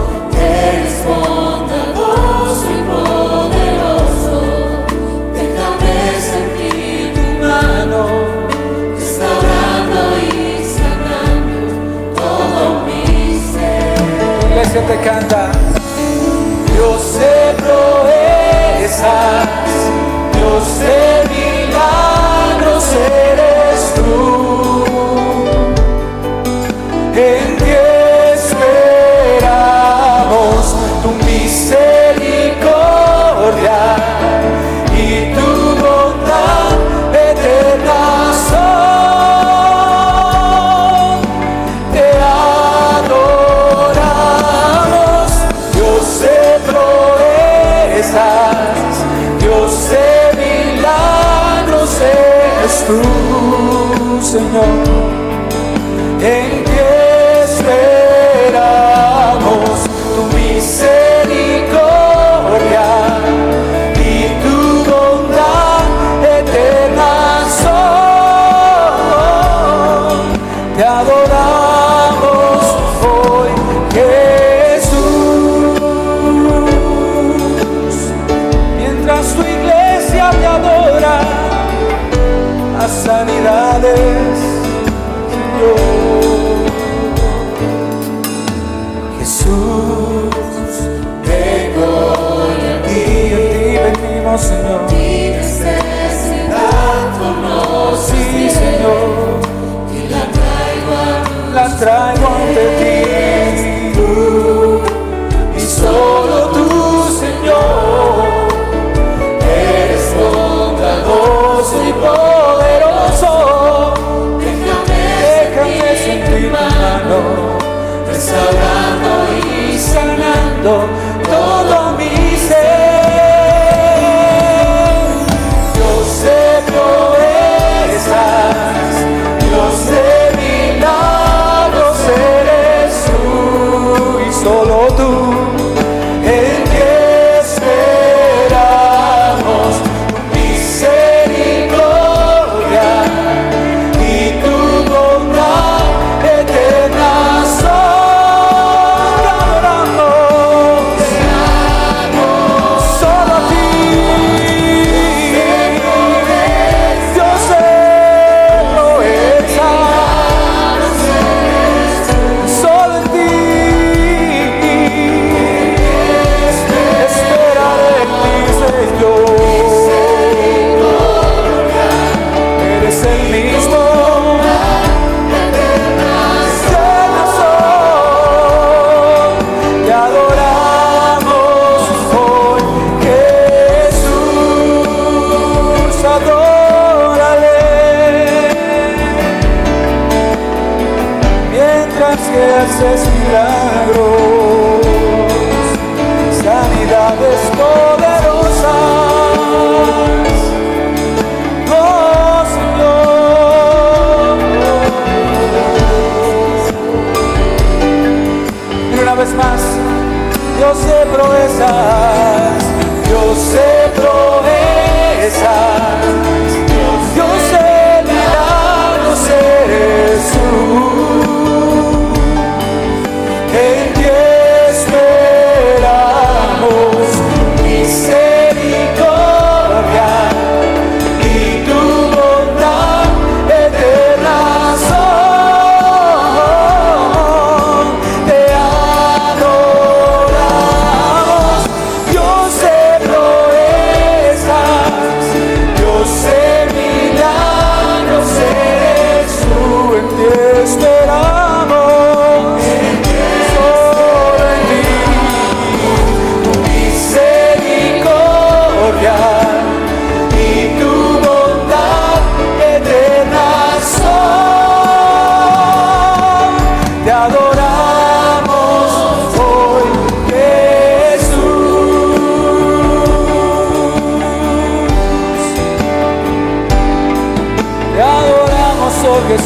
En ti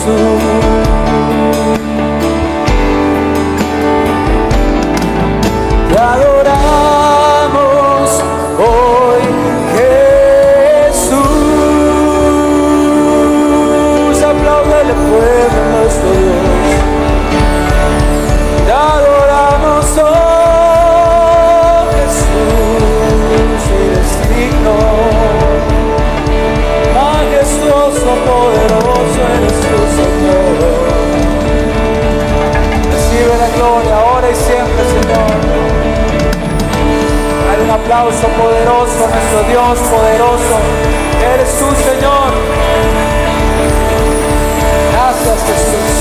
hoy, aplauso poderoso nuestro Dios poderoso. Eres tú, Señor. Gracias, Jesús.